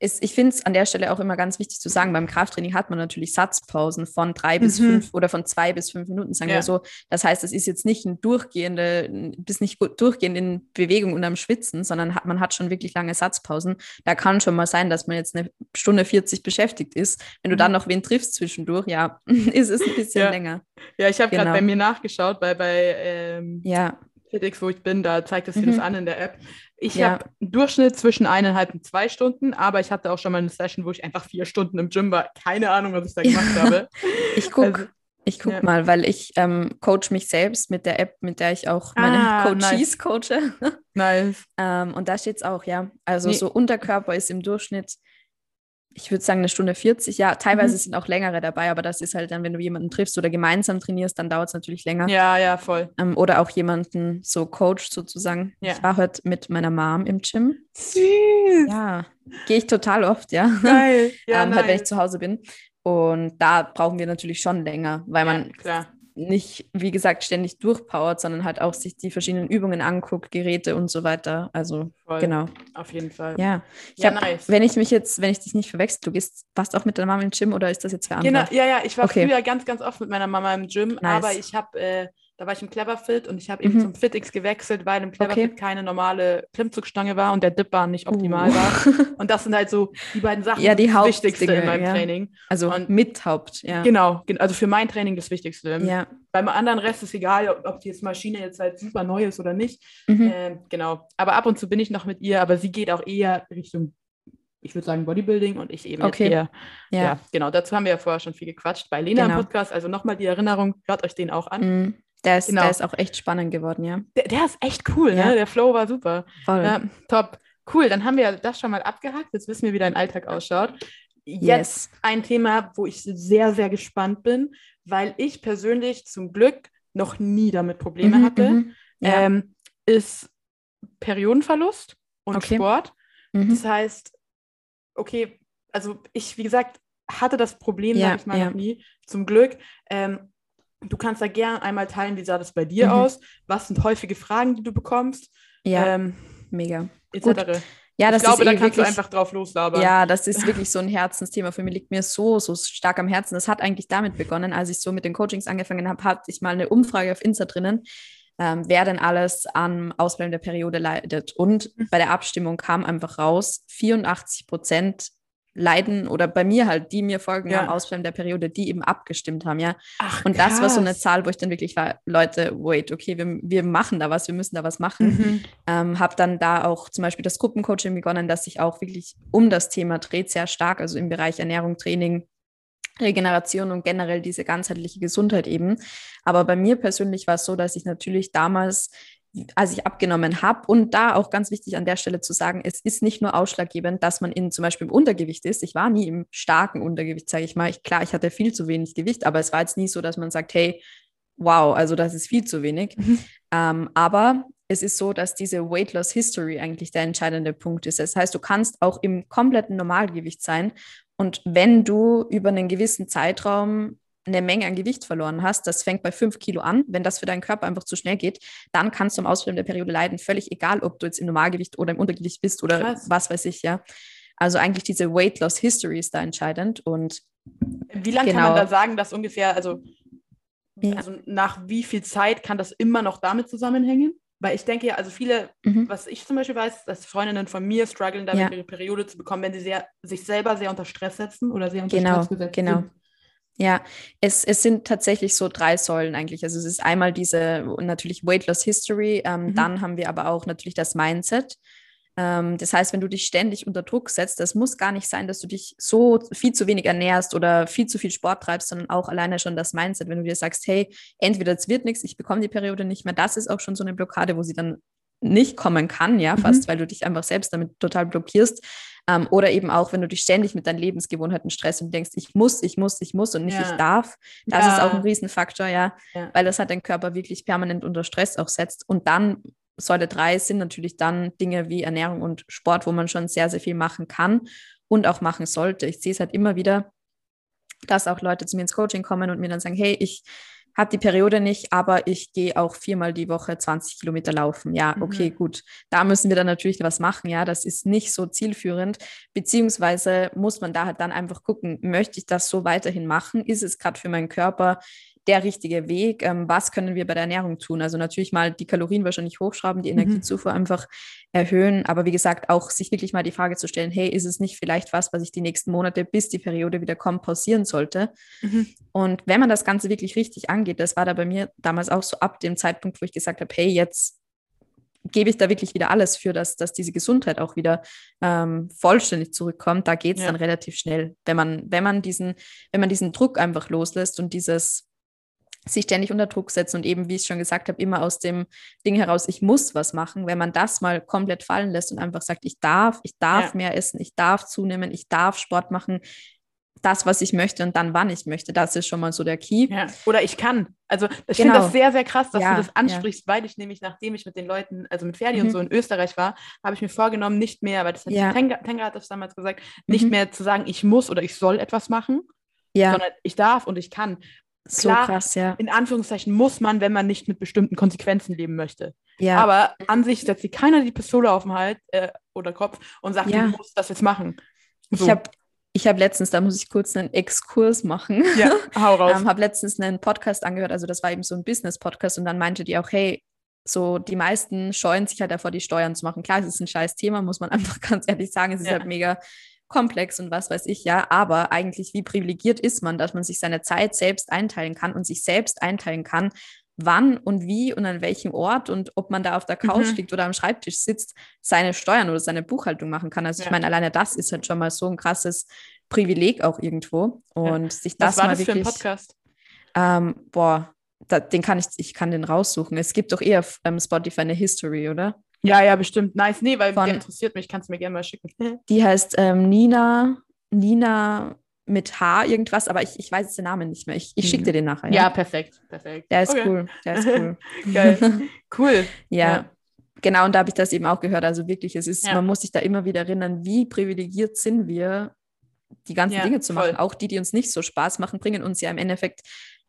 ist, ich finde es an der Stelle auch immer ganz wichtig zu sagen, beim Krafttraining hat man natürlich Satzpausen von drei mhm. bis fünf oder von zwei bis fünf Minuten, sagen ja. wir so. Das heißt, es ist jetzt nicht ein durchgehende, bis nicht durchgehend in Bewegung und am Schwitzen, sondern hat, man hat schon wirklich lange Satzpausen. Da kann schon mal sein, dass man jetzt eine Stunde 40 beschäftigt ist. Wenn du mhm. dann noch wen triffst zwischendurch, ja, ist es ein bisschen ja. länger. Ja, ich habe genau. gerade bei mir nachgeschaut, weil bei ähm, ja. FedEx, wo ich bin, da zeigt es dir mhm. das an in der App. Ich ja. habe einen Durchschnitt zwischen eineinhalb und zwei Stunden, aber ich hatte auch schon mal eine Session, wo ich einfach vier Stunden im Gym war. Keine Ahnung, was ich da gemacht habe. ich gucke also, ich guck ja. mal, weil ich ähm, coach mich selbst mit der App, mit der ich auch meine ah, Coaches nice. coache. nice. ähm, und da steht es auch, ja. Also nee. so Unterkörper ist im Durchschnitt ich würde sagen, eine Stunde 40. Ja, teilweise mhm. sind auch längere dabei, aber das ist halt dann, wenn du jemanden triffst oder gemeinsam trainierst, dann dauert es natürlich länger. Ja, ja, voll. Ähm, oder auch jemanden so coacht sozusagen. Ja. Ich war heute mit meiner Mom im Gym. Süß. Ja, gehe ich total oft, ja. Geil. Ja, ähm, halt, wenn ich zu Hause bin. Und da brauchen wir natürlich schon länger, weil man ja, klar nicht, wie gesagt, ständig durchpowert, sondern halt auch sich die verschiedenen Übungen anguckt, Geräte und so weiter. Also Voll. genau. Auf jeden Fall. Ja. Ich ja, hab, nice. Wenn ich mich jetzt, wenn ich dich nicht verwechsel, du gehst, warst auch mit deiner Mama im Gym oder ist das jetzt wer anderes? Genau, ja, ja, ich war okay. früher ganz, ganz oft mit meiner Mama im Gym, nice. aber ich habe äh, da war ich im Cleverfit und ich habe eben mhm. zum FitX gewechselt, weil im Cleverfit okay. keine normale Klimmzugstange war und der Dipbar nicht optimal uh. war. Und das sind halt so die beiden Sachen, ja, die das Wichtigste in meinem ja. Training. Also und mit Haupt, ja. Genau, also für mein Training das Wichtigste. Ja. Beim anderen Rest ist egal, ob, ob die jetzt Maschine jetzt halt super neu ist oder nicht. Mhm. Äh, genau. Aber ab und zu bin ich noch mit ihr, aber sie geht auch eher Richtung ich würde sagen Bodybuilding und ich eben okay. eher. Ja. ja. genau. Dazu haben wir ja vorher schon viel gequatscht bei Lena genau. im Podcast. Also nochmal die Erinnerung, hört euch den auch an. Mhm. Der ist, genau. der ist auch echt spannend geworden, ja. Der, der ist echt cool, ne? ja. ne? Der Flow war super. Voll. Ja, top. Cool, dann haben wir das schon mal abgehakt. Jetzt wissen wir, wie dein Alltag ausschaut. Jetzt yes. ein Thema, wo ich sehr, sehr gespannt bin, weil ich persönlich zum Glück noch nie damit Probleme mhm, hatte, mhm. Ja. Ähm, ist Periodenverlust und okay. Sport. Mhm. Das heißt, okay, also ich, wie gesagt, hatte das Problem, ja, sage ich mal, ja. noch nie, zum Glück. Ähm, Du kannst da gerne einmal teilen, wie sah das bei dir mhm. aus? Was sind häufige Fragen, die du bekommst? Ja, ähm, mega. Etc. Gut. Ja, das ich glaube, ist da kannst wirklich, du einfach drauf loslabern. Ja, das ist wirklich so ein Herzensthema. Für mich liegt mir so, so stark am Herzen. Das hat eigentlich damit begonnen, als ich so mit den Coachings angefangen habe, hatte ich mal eine Umfrage auf Insta drinnen, ähm, wer denn alles an Ausbleiben der Periode leidet. Und mhm. bei der Abstimmung kam einfach raus, 84 Prozent leiden oder bei mir halt, die mir folgen ja. am Ausfallen der Periode, die eben abgestimmt haben, ja. Ach, und das war so eine Zahl, wo ich dann wirklich war, Leute, wait, okay, wir, wir machen da was, wir müssen da was machen. Mhm. Ähm, habe dann da auch zum Beispiel das Gruppencoaching begonnen, das sich auch wirklich um das Thema dreht, sehr stark, also im Bereich Ernährung, Training, Regeneration und generell diese ganzheitliche Gesundheit eben. Aber bei mir persönlich war es so, dass ich natürlich damals als ich abgenommen habe. Und da auch ganz wichtig an der Stelle zu sagen, es ist nicht nur ausschlaggebend, dass man in zum Beispiel im Untergewicht ist. Ich war nie im starken Untergewicht, sage ich mal. Ich, klar, ich hatte viel zu wenig Gewicht, aber es war jetzt nie so, dass man sagt, hey, wow, also das ist viel zu wenig. Mhm. Ähm, aber es ist so, dass diese Weight Loss History eigentlich der entscheidende Punkt ist. Das heißt, du kannst auch im kompletten Normalgewicht sein. Und wenn du über einen gewissen Zeitraum eine Menge an Gewicht verloren hast, das fängt bei fünf Kilo an. Wenn das für deinen Körper einfach zu schnell geht, dann kannst du am Ausfallen der Periode leiden. Völlig egal, ob du jetzt im Normalgewicht oder im Untergewicht bist oder Krass. was weiß ich, ja. Also eigentlich diese Weight Loss History ist da entscheidend. Und wie lange genau. kann man genau da sagen, dass ungefähr, also, ja. also nach wie viel Zeit kann das immer noch damit zusammenhängen? Weil ich denke ja, also viele, mhm. was ich zum Beispiel weiß, dass Freundinnen von mir strugglen, damit ja. ihre Periode zu bekommen, wenn sie sehr, sich selber sehr unter Stress setzen oder sehr unter genau, Stress gesetzt genau. sind. Ja, es, es sind tatsächlich so drei Säulen eigentlich. Also es ist einmal diese natürlich Weight Loss History, ähm, mhm. dann haben wir aber auch natürlich das Mindset. Ähm, das heißt, wenn du dich ständig unter Druck setzt, das muss gar nicht sein, dass du dich so viel zu wenig ernährst oder viel zu viel Sport treibst, sondern auch alleine schon das Mindset, wenn du dir sagst, hey, entweder es wird nichts, ich bekomme die Periode nicht mehr, das ist auch schon so eine Blockade, wo sie dann nicht kommen kann, ja, fast, mhm. weil du dich einfach selbst damit total blockierst. Ähm, oder eben auch, wenn du dich ständig mit deinen Lebensgewohnheiten stresst und denkst, ich muss, ich muss, ich muss und nicht ja. ich darf. Das ja. ist auch ein Riesenfaktor, ja, ja, weil das halt dein Körper wirklich permanent unter Stress auch setzt. Und dann Säule 3 sind natürlich dann Dinge wie Ernährung und Sport, wo man schon sehr, sehr viel machen kann und auch machen sollte. Ich sehe es halt immer wieder, dass auch Leute zu mir ins Coaching kommen und mir dann sagen, hey, ich habe die Periode nicht, aber ich gehe auch viermal die Woche 20 Kilometer laufen. Ja, mhm. okay, gut. Da müssen wir dann natürlich was machen. Ja, das ist nicht so zielführend. Beziehungsweise muss man da halt dann einfach gucken, möchte ich das so weiterhin machen? Ist es gerade für meinen Körper der richtige Weg? Ähm, was können wir bei der Ernährung tun? Also natürlich mal die Kalorien wahrscheinlich hochschrauben, die mhm. Energiezufuhr mhm. einfach erhöhen. Aber wie gesagt, auch sich wirklich mal die Frage zu stellen, hey, ist es nicht vielleicht was, was ich die nächsten Monate, bis die Periode wieder kommt, pausieren sollte? Mhm. Und wenn man das Ganze wirklich richtig angeht, das war da bei mir damals auch so ab dem Zeitpunkt, wo ich gesagt habe, hey, jetzt gebe ich da wirklich wieder alles für, dass, dass diese Gesundheit auch wieder ähm, vollständig zurückkommt, da geht es ja. dann relativ schnell. Wenn man, wenn man diesen, wenn man diesen Druck einfach loslässt und dieses, sich ständig unter Druck setzen und eben, wie ich schon gesagt habe, immer aus dem Ding heraus, ich muss was machen. Wenn man das mal komplett fallen lässt und einfach sagt, ich darf, ich darf ja. mehr essen, ich darf zunehmen, ich darf Sport machen, das, was ich möchte und dann, wann ich möchte, das ist schon mal so der Key. Ja. Oder ich kann. Also ich genau. finde das sehr, sehr krass, dass ja, du das ansprichst, ja. weil ich nämlich, nachdem ich mit den Leuten, also mit Ferdi mhm. und so in Österreich war, habe ich mir vorgenommen, nicht mehr, weil das hat ja. Tenga, Tenga hat das damals gesagt, nicht mhm. mehr zu sagen, ich muss oder ich soll etwas machen, sondern ich darf und ich kann. So Klar, krass, ja. In Anführungszeichen muss man, wenn man nicht mit bestimmten Konsequenzen leben möchte. Ja. Aber an sich setzt sich keiner die Pistole auf den Hals äh, oder Kopf und sagt, ja. du musst das jetzt machen. So. Ich habe ich hab letztens, da muss ich kurz einen Exkurs machen. Ja, hau raus. ähm, habe letztens einen Podcast angehört, also das war eben so ein Business-Podcast und dann meinte die auch, hey, so die meisten scheuen sich halt davor, die Steuern zu machen. Klar, es ist ein scheiß Thema, muss man einfach ganz ehrlich sagen. Es ist ja. halt mega komplex und was weiß ich ja, aber eigentlich wie privilegiert ist man, dass man sich seine Zeit selbst einteilen kann und sich selbst einteilen kann, wann und wie und an welchem Ort und ob man da auf der Couch mhm. liegt oder am Schreibtisch sitzt, seine Steuern oder seine Buchhaltung machen kann. Also ja. ich meine, alleine das ist halt schon mal so ein krasses Privileg auch irgendwo und ja. sich das war mal das wirklich. Für ein Podcast? Ähm, boah, da, den kann ich, ich kann den raussuchen. Es gibt doch eher auf ähm, Spotify eine History, oder? Ja, ja, bestimmt. Nice. Nee, weil Von, der interessiert mich. Kannst du mir gerne mal schicken. Die heißt ähm, Nina, Nina mit H irgendwas, aber ich, ich weiß jetzt den Namen nicht mehr. Ich, ich schicke dir den nachher. Ja, ja perfekt, perfekt. Der ist okay. cool. Der ist cool. Geil. Cool. ja. ja. Genau, und da habe ich das eben auch gehört. Also wirklich, es ist, ja. man muss sich da immer wieder erinnern, wie privilegiert sind wir, die ganzen ja, Dinge zu machen. Voll. Auch die, die uns nicht so Spaß machen, bringen uns ja im Endeffekt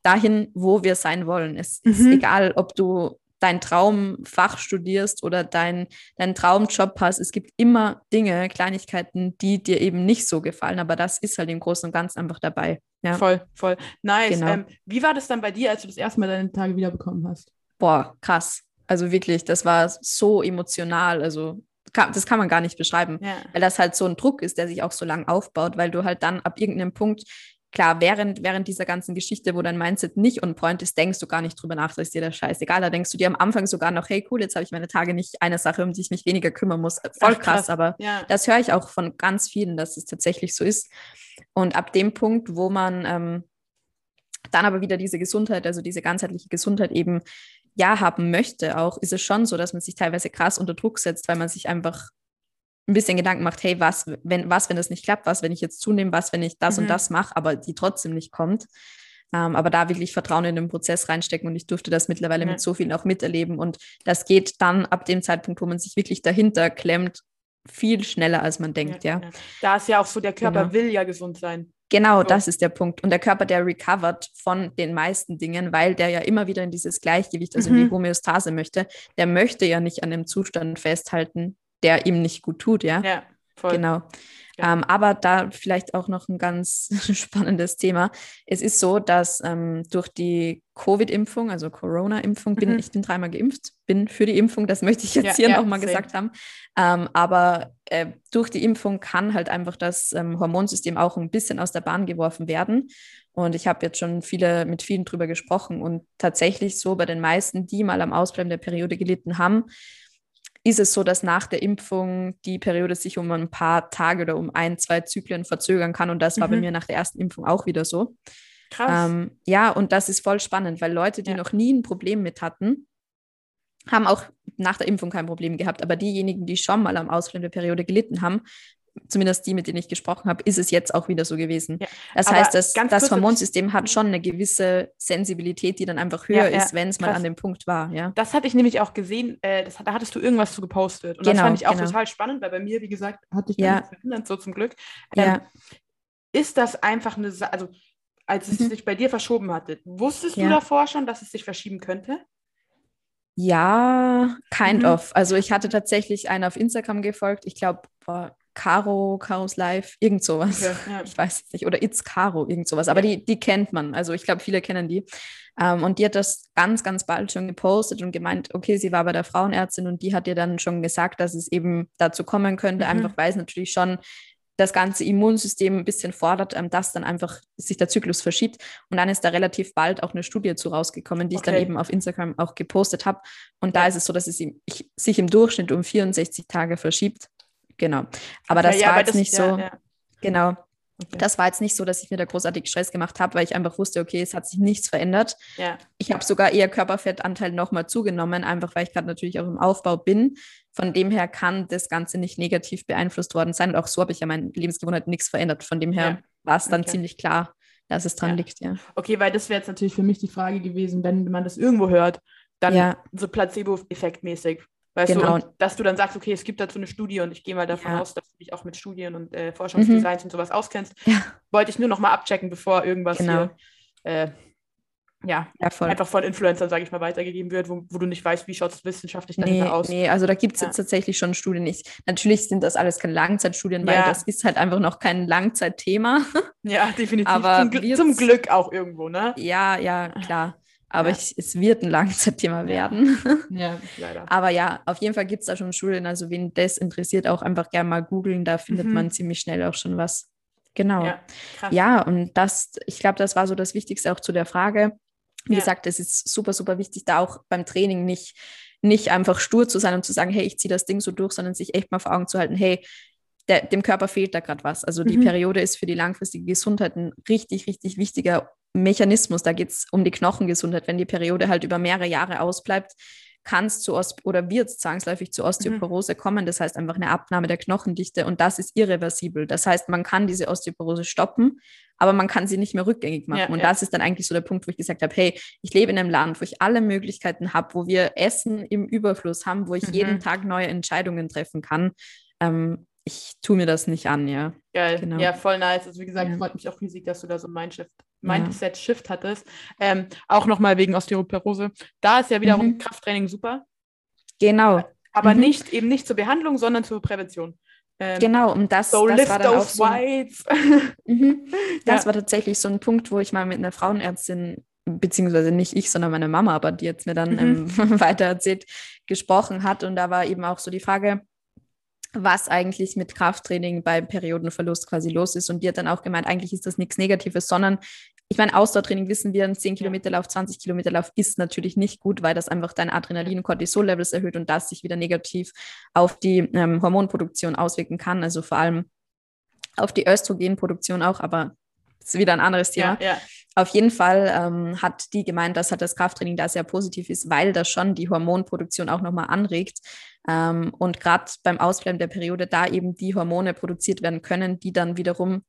dahin, wo wir sein wollen. Es mhm. ist egal, ob du dein Traumfach studierst oder dein, deinen Traumjob hast. Es gibt immer Dinge, Kleinigkeiten, die dir eben nicht so gefallen, aber das ist halt im Großen und Ganzen einfach dabei. Ja. Voll, voll. Nice. Genau. Ähm, wie war das dann bei dir, als du das erste Mal deine Tage wiederbekommen hast? Boah, krass. Also wirklich, das war so emotional. Also das kann man gar nicht beschreiben, ja. weil das halt so ein Druck ist, der sich auch so lang aufbaut, weil du halt dann ab irgendeinem Punkt klar, während, während dieser ganzen Geschichte, wo dein Mindset nicht on point ist, denkst du gar nicht drüber nach, dass dir das scheißegal. Da denkst du dir am Anfang sogar noch, hey cool, jetzt habe ich meine Tage nicht eine Sache, um die ich mich weniger kümmern muss. Voll Ach, krass, krass, aber ja. das höre ich auch von ganz vielen, dass es tatsächlich so ist. Und ab dem Punkt, wo man ähm, dann aber wieder diese Gesundheit, also diese ganzheitliche Gesundheit eben ja haben möchte, auch ist es schon so, dass man sich teilweise krass unter Druck setzt, weil man sich einfach ein bisschen Gedanken macht, hey, was, wenn, was, wenn das nicht klappt, was, wenn ich jetzt zunehme, was, wenn ich das mhm. und das mache, aber die trotzdem nicht kommt. Ähm, aber da wirklich Vertrauen in den Prozess reinstecken und ich durfte das mittlerweile ja. mit so vielen auch miterleben. Und das geht dann ab dem Zeitpunkt, wo man sich wirklich dahinter klemmt, viel schneller, als man denkt, ja. ja. Da ist ja auch so, der Körper genau. will ja gesund sein. Genau, so. das ist der Punkt. Und der Körper, der recovert von den meisten Dingen, weil der ja immer wieder in dieses Gleichgewicht, also mhm. in die mhm. Homöostase möchte, der möchte ja nicht an dem Zustand festhalten, der ihm nicht gut tut, ja. Ja, voll. Genau. Ja. Ähm, aber da vielleicht auch noch ein ganz spannendes Thema. Es ist so, dass ähm, durch die Covid-Impfung, also Corona-Impfung, bin mhm. ich bin dreimal geimpft, bin für die Impfung, das möchte ich jetzt ja, hier ja, nochmal gesagt haben. Ähm, aber äh, durch die Impfung kann halt einfach das ähm, Hormonsystem auch ein bisschen aus der Bahn geworfen werden. Und ich habe jetzt schon viele mit vielen drüber gesprochen und tatsächlich so bei den meisten, die mal am Ausbleiben der Periode gelitten haben, ist es so, dass nach der Impfung die Periode sich um ein paar Tage oder um ein, zwei Zyklen verzögern kann. Und das war mhm. bei mir nach der ersten Impfung auch wieder so. Krass. Ähm, ja, und das ist voll spannend, weil Leute, die ja. noch nie ein Problem mit hatten, haben auch nach der Impfung kein Problem gehabt. Aber diejenigen, die schon mal am Ausfallen der Periode gelitten haben, zumindest die, mit denen ich gesprochen habe, ist es jetzt auch wieder so gewesen. Ja, das heißt, das, das Hormonsystem hat schon eine gewisse Sensibilität, die dann einfach höher ja, ist, wenn es mal an dem Punkt war. Ja. Das hatte ich nämlich auch gesehen, äh, das, da hattest du irgendwas zu gepostet. Und genau, das fand ich auch genau. total spannend, weil bei mir, wie gesagt, hatte ich ja. nichts verhindert, so zum Glück. Ähm, ist das einfach eine, also als es mhm. sich bei dir verschoben hatte, wusstest du davor schon, dass es sich verschieben könnte? Ja, kind mhm. of. Also ich hatte tatsächlich einen auf Instagram gefolgt. Ich glaube, Caro, Caros Live, irgend sowas. Okay, ja. Ich weiß es nicht. Oder It's Caro, irgend sowas. Aber die, die kennt man. Also ich glaube, viele kennen die. Ähm, und die hat das ganz, ganz bald schon gepostet und gemeint, okay, sie war bei der Frauenärztin und die hat ihr dann schon gesagt, dass es eben dazu kommen könnte, mhm. einfach weil es natürlich schon das ganze Immunsystem ein bisschen fordert, ähm, dass dann einfach sich der Zyklus verschiebt. Und dann ist da relativ bald auch eine Studie zu rausgekommen, die okay. ich dann eben auf Instagram auch gepostet habe. Und da ist es so, dass es sich im Durchschnitt um 64 Tage verschiebt. Genau. Aber das ja, war jetzt das, nicht ja, so. Ja. Genau. Okay. Das war jetzt nicht so, dass ich mir da großartig Stress gemacht habe, weil ich einfach wusste, okay, es hat sich nichts verändert. Ja. Ich habe sogar eher Körperfettanteil nochmal zugenommen, einfach weil ich gerade natürlich auch im Aufbau bin. Von dem her kann das Ganze nicht negativ beeinflusst worden sein. Und auch so habe ich ja meine Lebensgewohnheit nichts verändert. Von dem her ja. war es dann okay. ziemlich klar, dass es dran ja. liegt, ja. Okay, weil das wäre jetzt natürlich für mich die Frage gewesen, wenn man das irgendwo hört, dann ja. so Placebo-Effekt mäßig. Weißt genau. du, dass du dann sagst, okay, es gibt dazu eine Studie und ich gehe mal davon ja. aus, dass du dich auch mit Studien und äh, Forschungsdesigns mhm. und sowas auskennst. Ja. Wollte ich nur noch mal abchecken, bevor irgendwas genau. hier, äh, ja, ja einfach von Influencern, sage ich mal, weitergegeben wird, wo, wo, du nicht weißt, wie schaut es wissenschaftlich dahinter nee, aus. Nee, also da gibt es jetzt tatsächlich schon Studien. Ich, natürlich sind das alles keine Langzeitstudien, weil das ist halt einfach noch kein Langzeitthema. Ja, definitiv. Aber zum, zum Glück auch irgendwo, ne? Ja, ja, klar. Aber ja. ich, es wird ein Langzeitthema werden. Ja, leider. Aber ja, auf jeden Fall gibt es da schon Studien. Also, wen das interessiert, auch einfach gerne mal googeln. Da findet mhm. man ziemlich schnell auch schon was. Genau. Ja, ja und das, ich glaube, das war so das Wichtigste auch zu der Frage. Wie ja. gesagt, es ist super, super wichtig, da auch beim Training nicht, nicht einfach stur zu sein und zu sagen, hey, ich ziehe das Ding so durch, sondern sich echt mal vor Augen zu halten, hey, der, dem Körper fehlt da gerade was. Also die mhm. Periode ist für die langfristige Gesundheit ein richtig, richtig wichtiger Mechanismus. Da geht es um die Knochengesundheit. Wenn die Periode halt über mehrere Jahre ausbleibt, kann es zu Ost oder wird es zwangsläufig zu Osteoporose mhm. kommen. Das heißt einfach eine Abnahme der Knochendichte und das ist irreversibel. Das heißt, man kann diese Osteoporose stoppen, aber man kann sie nicht mehr rückgängig machen. Ja, und ja. das ist dann eigentlich so der Punkt, wo ich gesagt habe, hey, ich lebe in einem Land, wo ich alle Möglichkeiten habe, wo wir Essen im Überfluss haben, wo ich mhm. jeden Tag neue Entscheidungen treffen kann. Ähm, ich tue mir das nicht an, ja. Geil, genau. ja, voll nice. Also wie gesagt, ja. freut mich auch riesig, dass du da so ein Mindset, Mindset Shift hattest. Ähm, auch nochmal wegen Osteoporose. Da ist ja wiederum mhm. Krafttraining super. Genau. Aber mhm. nicht eben nicht zur Behandlung, sondern zur Prävention. Ähm, genau, und das, so das lift war dann those so, mhm. Das ja. war tatsächlich so ein Punkt, wo ich mal mit einer Frauenärztin beziehungsweise nicht ich, sondern meine Mama, aber die jetzt mir dann mhm. ähm, weiter erzählt, gesprochen hat. Und da war eben auch so die Frage, was eigentlich mit Krafttraining beim Periodenverlust quasi los ist. Und die hat dann auch gemeint, eigentlich ist das nichts Negatives, sondern ich meine, Ausdauertraining wissen wir, ein 10 Kilometer Lauf, 20 Kilometer Lauf ist natürlich nicht gut, weil das einfach dein Adrenalin- und Cortisol-Levels erhöht und das sich wieder negativ auf die ähm, Hormonproduktion auswirken kann. Also vor allem auf die Östrogenproduktion auch, aber das ist wieder ein anderes Thema. Ja, ja. Auf jeden Fall ähm, hat die gemeint, dass halt das Krafttraining da sehr positiv ist, weil das schon die Hormonproduktion auch nochmal anregt. Ähm, und gerade beim Ausbleiben der Periode da eben die Hormone produziert werden können, die dann wiederum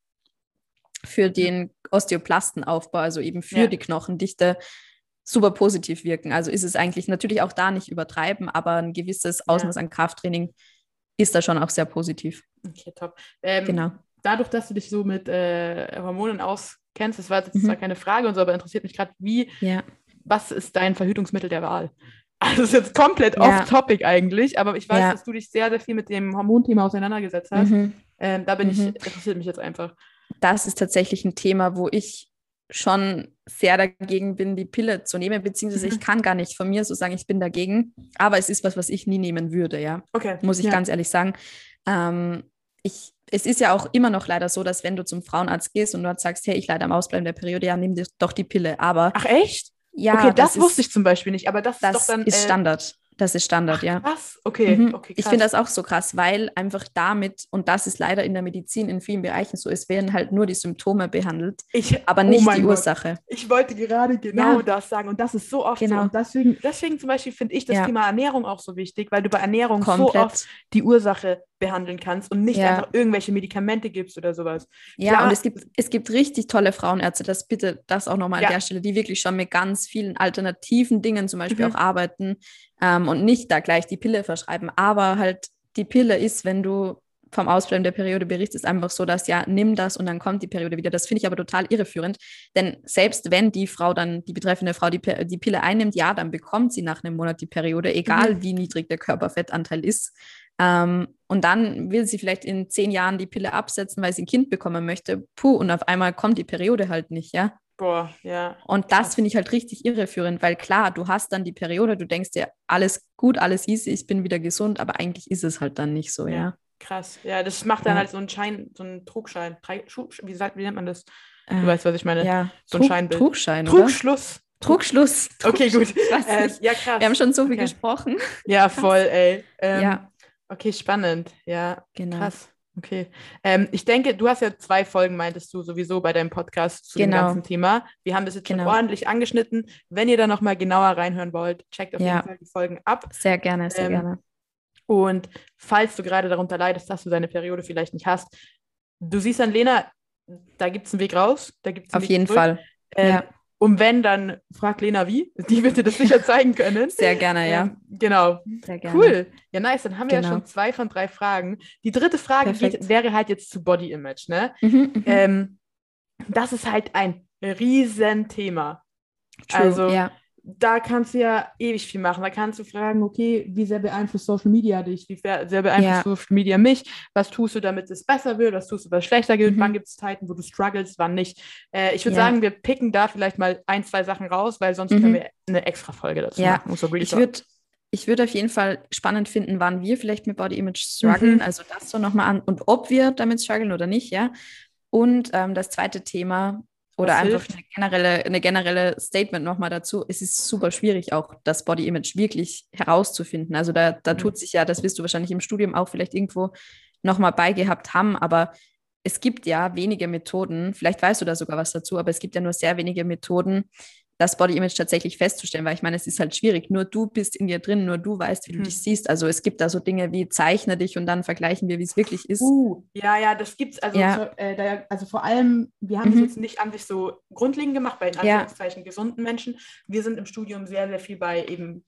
für den Osteoplastenaufbau, also eben für ja. die Knochendichte, super positiv wirken. Also ist es eigentlich natürlich auch da nicht übertreiben, aber ein gewisses Ausmaß an Krafttraining ist da schon auch sehr positiv. Okay, top. Ähm, genau. Dadurch, dass du dich so mit äh, Hormonen aus kennst, das war jetzt mhm. zwar keine Frage und so, aber interessiert mich gerade, wie, ja. was ist dein Verhütungsmittel der Wahl? Also das ist jetzt komplett ja. off-topic eigentlich, aber ich weiß, ja. dass du dich sehr, sehr viel mit dem Hormonthema auseinandergesetzt hast. Mhm. Ähm, da bin mhm. ich, interessiert mich jetzt einfach. Das ist tatsächlich ein Thema, wo ich schon sehr dagegen bin, die Pille zu nehmen, beziehungsweise mhm. ich kann gar nicht von mir so sagen, ich bin dagegen, aber es ist was, was ich nie nehmen würde, ja. Okay. Muss ich ja. ganz ehrlich sagen. Ähm, ich, es ist ja auch immer noch leider so, dass wenn du zum Frauenarzt gehst und dort sagst, hey, ich leide am Ausbleiben der Periode, ja, nimm dir doch die Pille. Aber. Ach echt? Ja. Okay, das, das wusste ist, ich zum Beispiel nicht, aber das, das ist doch dann. Ist äh, Standard. Das ist Standard, Ach, ja. Krass, okay. Mhm. okay krass. Ich finde das auch so krass, weil einfach damit, und das ist leider in der Medizin in vielen Bereichen so, es werden halt nur die Symptome behandelt, ich, aber nicht oh die Gott. Ursache. Ich wollte gerade genau ja. das sagen und das ist so oft genau. so. Und deswegen, deswegen zum Beispiel finde ich das ja. Thema Ernährung auch so wichtig, weil du bei Ernährung Komplett. so oft die Ursache behandeln kannst und nicht ja. einfach irgendwelche Medikamente gibst oder sowas. Ja, Klar, und es gibt, es gibt richtig tolle Frauenärzte, das bitte, das auch nochmal an der Stelle, die wirklich schon mit ganz vielen alternativen Dingen zum Beispiel mhm. auch arbeiten, ähm, und nicht da gleich die Pille verschreiben. Aber halt die Pille ist, wenn du vom Ausbleiben der Periode berichtest, einfach so, dass ja, nimm das und dann kommt die Periode wieder. Das finde ich aber total irreführend, denn selbst wenn die Frau dann, die betreffende Frau die, die Pille einnimmt, ja, dann bekommt sie nach einem Monat die Periode, egal mhm. wie niedrig der Körperfettanteil ist. Ähm, und dann will sie vielleicht in zehn Jahren die Pille absetzen, weil sie ein Kind bekommen möchte. Puh, und auf einmal kommt die Periode halt nicht, ja. Boah, ja. Und das finde ich halt richtig irreführend, weil klar, du hast dann die Periode, du denkst dir, alles gut, alles easy, ich bin wieder gesund, aber eigentlich ist es halt dann nicht so, ja. ja. Krass, ja, das macht dann ja. halt so einen Schein, so einen Trugschein. Wie, sagt, wie nennt man das? Du äh, weißt, was ich meine. Ja, so ein Scheinbild. Trugschein. Trugschluss. Trugschluss. Okay, gut. Äh, ja, krass. Wir haben schon so viel okay. gesprochen. Ja, voll, ey. Ähm, ja. Okay, spannend. Ja, genau. krass. Okay. Ähm, ich denke, du hast ja zwei Folgen, meintest du sowieso bei deinem Podcast zu genau. dem ganzen Thema. Wir haben das jetzt genau. schon ordentlich angeschnitten. Wenn ihr da nochmal genauer reinhören wollt, checkt auf ja. jeden Fall die Folgen ab. Sehr gerne, sehr ähm, gerne. Und falls du gerade darunter leidest, dass du deine Periode vielleicht nicht hast, du siehst an Lena, da gibt es einen Weg raus. Da gibt's auf jeden zurück. Fall. Ähm, ja. Und wenn, dann frag Lena wie. Die wird dir das sicher zeigen können. Sehr gerne, ja. Genau. Sehr gerne. Cool. Ja, nice. Dann haben wir genau. ja schon zwei von drei Fragen. Die dritte Frage geht, wäre halt jetzt zu Body Image. Ne? Mhm, mhm. ähm, das ist halt ein Riesenthema. True, also, ja da kannst du ja ewig viel machen. Da kannst du fragen, okay, wie sehr beeinflusst Social Media dich? Wie sehr beeinflusst ja. Social Media mich? Was tust du, damit es besser wird? Was tust du, was schlechter wird? Mhm. Wann gibt es Zeiten, wo du struggles, wann nicht? Äh, ich würde ja. sagen, wir picken da vielleicht mal ein, zwei Sachen raus, weil sonst mhm. können wir eine extra Folge dazu ja. machen. So ich würde ich würde auf jeden Fall spannend finden, wann wir vielleicht mit Body Image strugglen, mhm. also das so nochmal an und ob wir damit strugglen oder nicht, ja. Und ähm, das zweite Thema, oder einfach eine generelle, eine generelle Statement nochmal dazu. Es ist super schwierig, auch das Body Image wirklich herauszufinden. Also da, da mhm. tut sich ja, das wirst du wahrscheinlich im Studium auch vielleicht irgendwo nochmal beigehabt haben, aber es gibt ja wenige Methoden, vielleicht weißt du da sogar was dazu, aber es gibt ja nur sehr wenige Methoden, das Body Image tatsächlich festzustellen, weil ich meine, es ist halt schwierig. Nur du bist in dir drin, nur du weißt, wie du hm. dich siehst. Also es gibt da so Dinge wie zeichne dich und dann vergleichen wir, wie es wirklich ist. Uh, ja, ja, das gibt's. Also, ja. so, äh, da, also vor allem, wir haben es mhm. jetzt nicht an sich so grundlegend gemacht bei in Anführungszeichen ja. gesunden Menschen. Wir sind im Studium sehr, sehr viel bei eben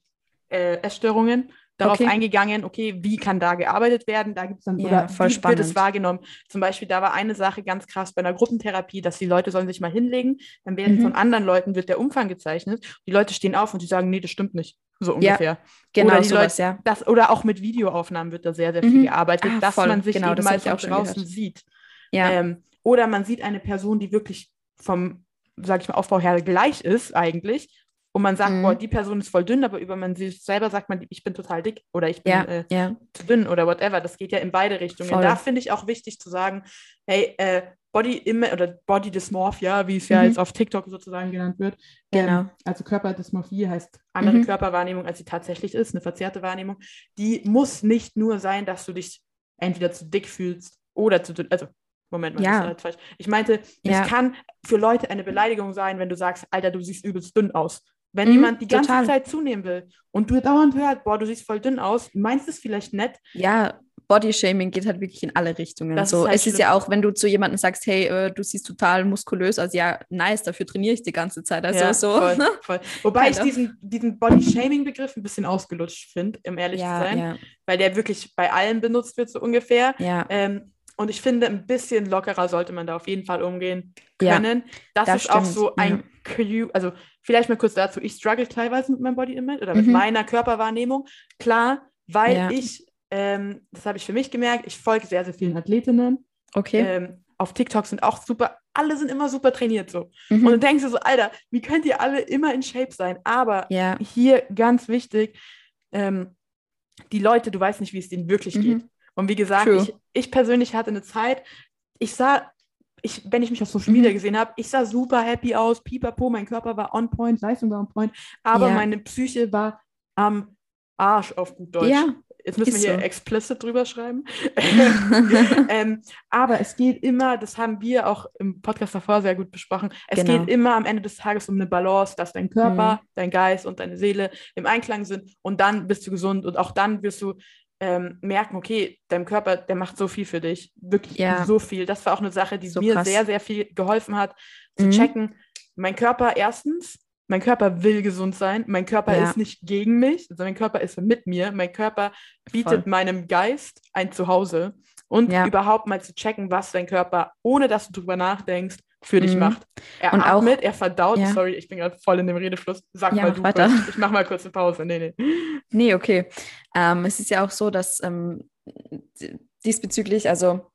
äh, Essstörungen darauf okay. eingegangen, okay, wie kann da gearbeitet werden? Da gibt es dann, ja, oder voll wie spannend. wird es wahrgenommen? Zum Beispiel, da war eine Sache ganz krass bei einer Gruppentherapie, dass die Leute sollen sich mal hinlegen, dann werden mhm. von anderen Leuten wird der Umfang gezeichnet. Die Leute stehen auf und die sagen, nee, das stimmt nicht. So ungefähr. Ja, genau, oder sowas, Leute, ja. Das, oder auch mit Videoaufnahmen wird da sehr, sehr viel mhm. gearbeitet, ah, dass voll. man sich genau, eben mal von draußen gehört. sieht. Ja. Ähm, oder man sieht eine Person, die wirklich vom, sag ich mal, Aufbau her gleich ist eigentlich und man sagt, mhm. boah, die Person ist voll dünn, aber über man sich selber sagt man, ich bin total dick oder ich bin ja, äh, ja. zu dünn oder whatever. Das geht ja in beide Richtungen. Voll. Da finde ich auch wichtig zu sagen, hey, äh, Body Image oder Body Dysmorphia, wie es ja mhm. jetzt auf TikTok sozusagen genannt wird. Ähm, genau. Ähm, also Körperdysmorphie heißt andere mhm. Körperwahrnehmung, als sie tatsächlich ist, eine verzerrte Wahrnehmung. Die muss nicht nur sein, dass du dich entweder zu dick fühlst oder zu dünn. Also Moment mal, ja. das ist falsch. Ich meinte, ja. es kann für Leute eine Beleidigung sein, wenn du sagst, Alter, du siehst übelst dünn aus. Wenn mhm, jemand die ganze total. Zeit zunehmen will und du dauernd hört, boah, du siehst voll dünn aus, meinst du es vielleicht nett? Ja, Bodyshaming geht halt wirklich in alle Richtungen. Das so, ist halt es schlimm. ist ja auch, wenn du zu jemandem sagst, hey, äh, du siehst total muskulös aus, ja, nice, dafür trainiere ich die ganze Zeit. Also ja, so. Voll, voll. Wobei ich diesen, diesen Bodyshaming-Begriff ein bisschen ausgelutscht finde, um ehrlich ja, zu sein, ja. weil der wirklich bei allen benutzt wird, so ungefähr. Ja. Ähm, und ich finde, ein bisschen lockerer sollte man da auf jeden Fall umgehen können. Ja, das, das, ist stimmt. auch so ein ja. also vielleicht mal kurz dazu, ich struggle teilweise mit meinem Body Image oder mit mhm. meiner Körperwahrnehmung. Klar, weil ja. ich, ähm, das habe ich für mich gemerkt, ich folge sehr, sehr vielen Athletinnen. Okay. Ähm, auf TikTok sind auch super, alle sind immer super trainiert so. Mhm. Und du denkst du so, Alter, wie könnt ihr alle immer in Shape sein? Aber hier ganz wichtig, ähm, die Leute, du weißt nicht, wie es denen wirklich mhm. geht. Und wie gesagt, ich, ich persönlich hatte eine Zeit, ich sah ich, wenn ich mich auf Social Media mhm. gesehen habe, ich sah super happy aus, pipapo, mein Körper war on point, Leistung war on point, aber ja. meine Psyche war am Arsch auf gut Deutsch. Ja, Jetzt müssen wir hier so. explicit drüber schreiben. ähm, aber es geht immer, das haben wir auch im Podcast davor sehr gut besprochen, es genau. geht immer am Ende des Tages um eine Balance, dass dein Körper, mhm. dein Geist und deine Seele im Einklang sind und dann bist du gesund und auch dann wirst du ähm, merken, okay, dein Körper, der macht so viel für dich, wirklich ja. so viel. Das war auch eine Sache, die so mir krass. sehr, sehr viel geholfen hat, zu mhm. checken, mein Körper erstens, mein Körper will gesund sein, mein Körper ja. ist nicht gegen mich, sondern mein Körper ist mit mir, mein Körper bietet Voll. meinem Geist ein Zuhause und ja. überhaupt mal zu checken, was dein Körper, ohne dass du drüber nachdenkst, für dich mhm. macht. Er und atmet, auch, er verdaut. Ja. Sorry, ich bin gerade voll in dem Redefluss. Sag ja, mal du weiter. Kurz. Ich mache mal kurz eine Pause. Nee, nee. Nee, okay. Ähm, es ist ja auch so, dass ähm, diesbezüglich, also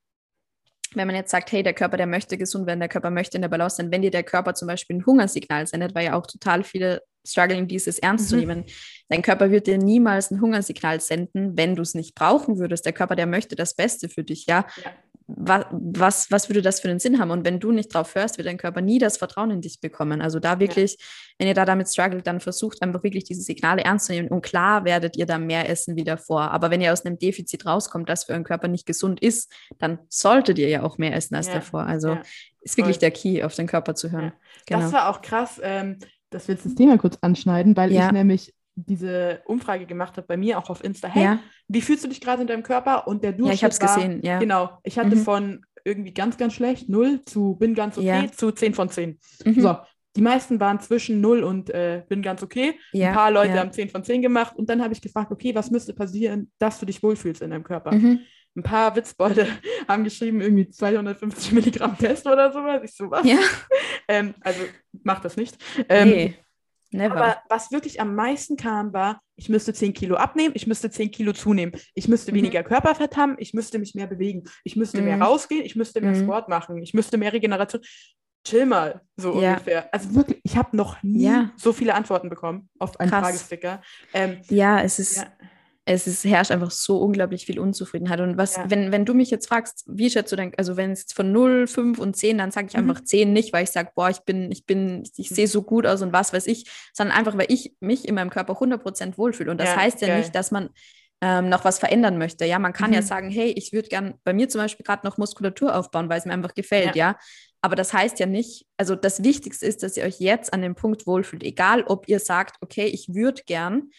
wenn man jetzt sagt, hey, der Körper, der möchte gesund werden, der Körper möchte in der Balance sein, wenn dir der Körper zum Beispiel ein Hungersignal sendet, weil ja auch total viele struggling, dieses ernst mhm. zu nehmen. Dein Körper wird dir niemals ein Hungersignal senden, wenn du es nicht brauchen würdest. Der Körper, der möchte das Beste für dich, ja. ja was, was, was würde das für einen Sinn haben? Und wenn du nicht drauf hörst, wird dein Körper nie das Vertrauen in dich bekommen. Also da wirklich, ja. wenn ihr da damit struggelt, dann versucht einfach wirklich diese Signale ernst zu nehmen. Und klar werdet ihr da mehr essen wie davor. Aber wenn ihr aus einem Defizit rauskommt, das für euren Körper nicht gesund ist, dann solltet ihr ja auch mehr essen als ja. davor. Also ja. ist wirklich Voll. der Key, auf den Körper zu hören. Genau. Das war auch krass, ähm, dass wir jetzt das Thema kurz anschneiden, weil ich nämlich diese Umfrage gemacht habe bei mir auch auf Insta. Hey, ja. wie fühlst du dich gerade in deinem Körper? Und der Durchschnitt Ja, ich habe es gesehen, ja. Genau, ich hatte mhm. von irgendwie ganz, ganz schlecht, 0 zu bin ganz okay, ja. zu 10 von 10. Mhm. So, die meisten waren zwischen 0 und äh, bin ganz okay. Ja, Ein paar Leute ja. haben 10 von 10 gemacht und dann habe ich gefragt, okay, was müsste passieren, dass du dich wohlfühlst in deinem Körper? Mhm. Ein paar Witzbeute haben geschrieben, irgendwie 250 Milligramm Test oder sowas. Ich so, was? Ja. ähm, also mach das nicht. Ähm, nee. Never. Aber was wirklich am meisten kam, war, ich müsste 10 Kilo abnehmen, ich müsste 10 Kilo zunehmen, ich müsste mhm. weniger Körperfett haben, ich müsste mich mehr bewegen, ich müsste mhm. mehr rausgehen, ich müsste mehr mhm. Sport machen, ich müsste mehr Regeneration. Chill mal, so ja. ungefähr. Also wirklich, ich habe noch nie ja. so viele Antworten bekommen auf einen Krass. Fragesticker. Ähm, ja, es ist. Ja es ist, herrscht einfach so unglaublich viel Unzufriedenheit. Und was, ja. wenn, wenn du mich jetzt fragst, wie schätzt du denn, also wenn es von 0, 5 und 10, dann sage ich mhm. einfach 10 nicht, weil ich sage, boah, ich bin, ich bin, ich sehe so gut aus und was weiß ich, sondern einfach, weil ich mich in meinem Körper 100% wohlfühle. Und das ja, heißt ja geil. nicht, dass man ähm, noch was verändern möchte. Ja, man kann mhm. ja sagen, hey, ich würde gern bei mir zum Beispiel gerade noch Muskulatur aufbauen, weil es mir einfach gefällt, ja. ja. Aber das heißt ja nicht, also das Wichtigste ist, dass ihr euch jetzt an dem Punkt wohlfühlt, egal ob ihr sagt, okay, ich würde gern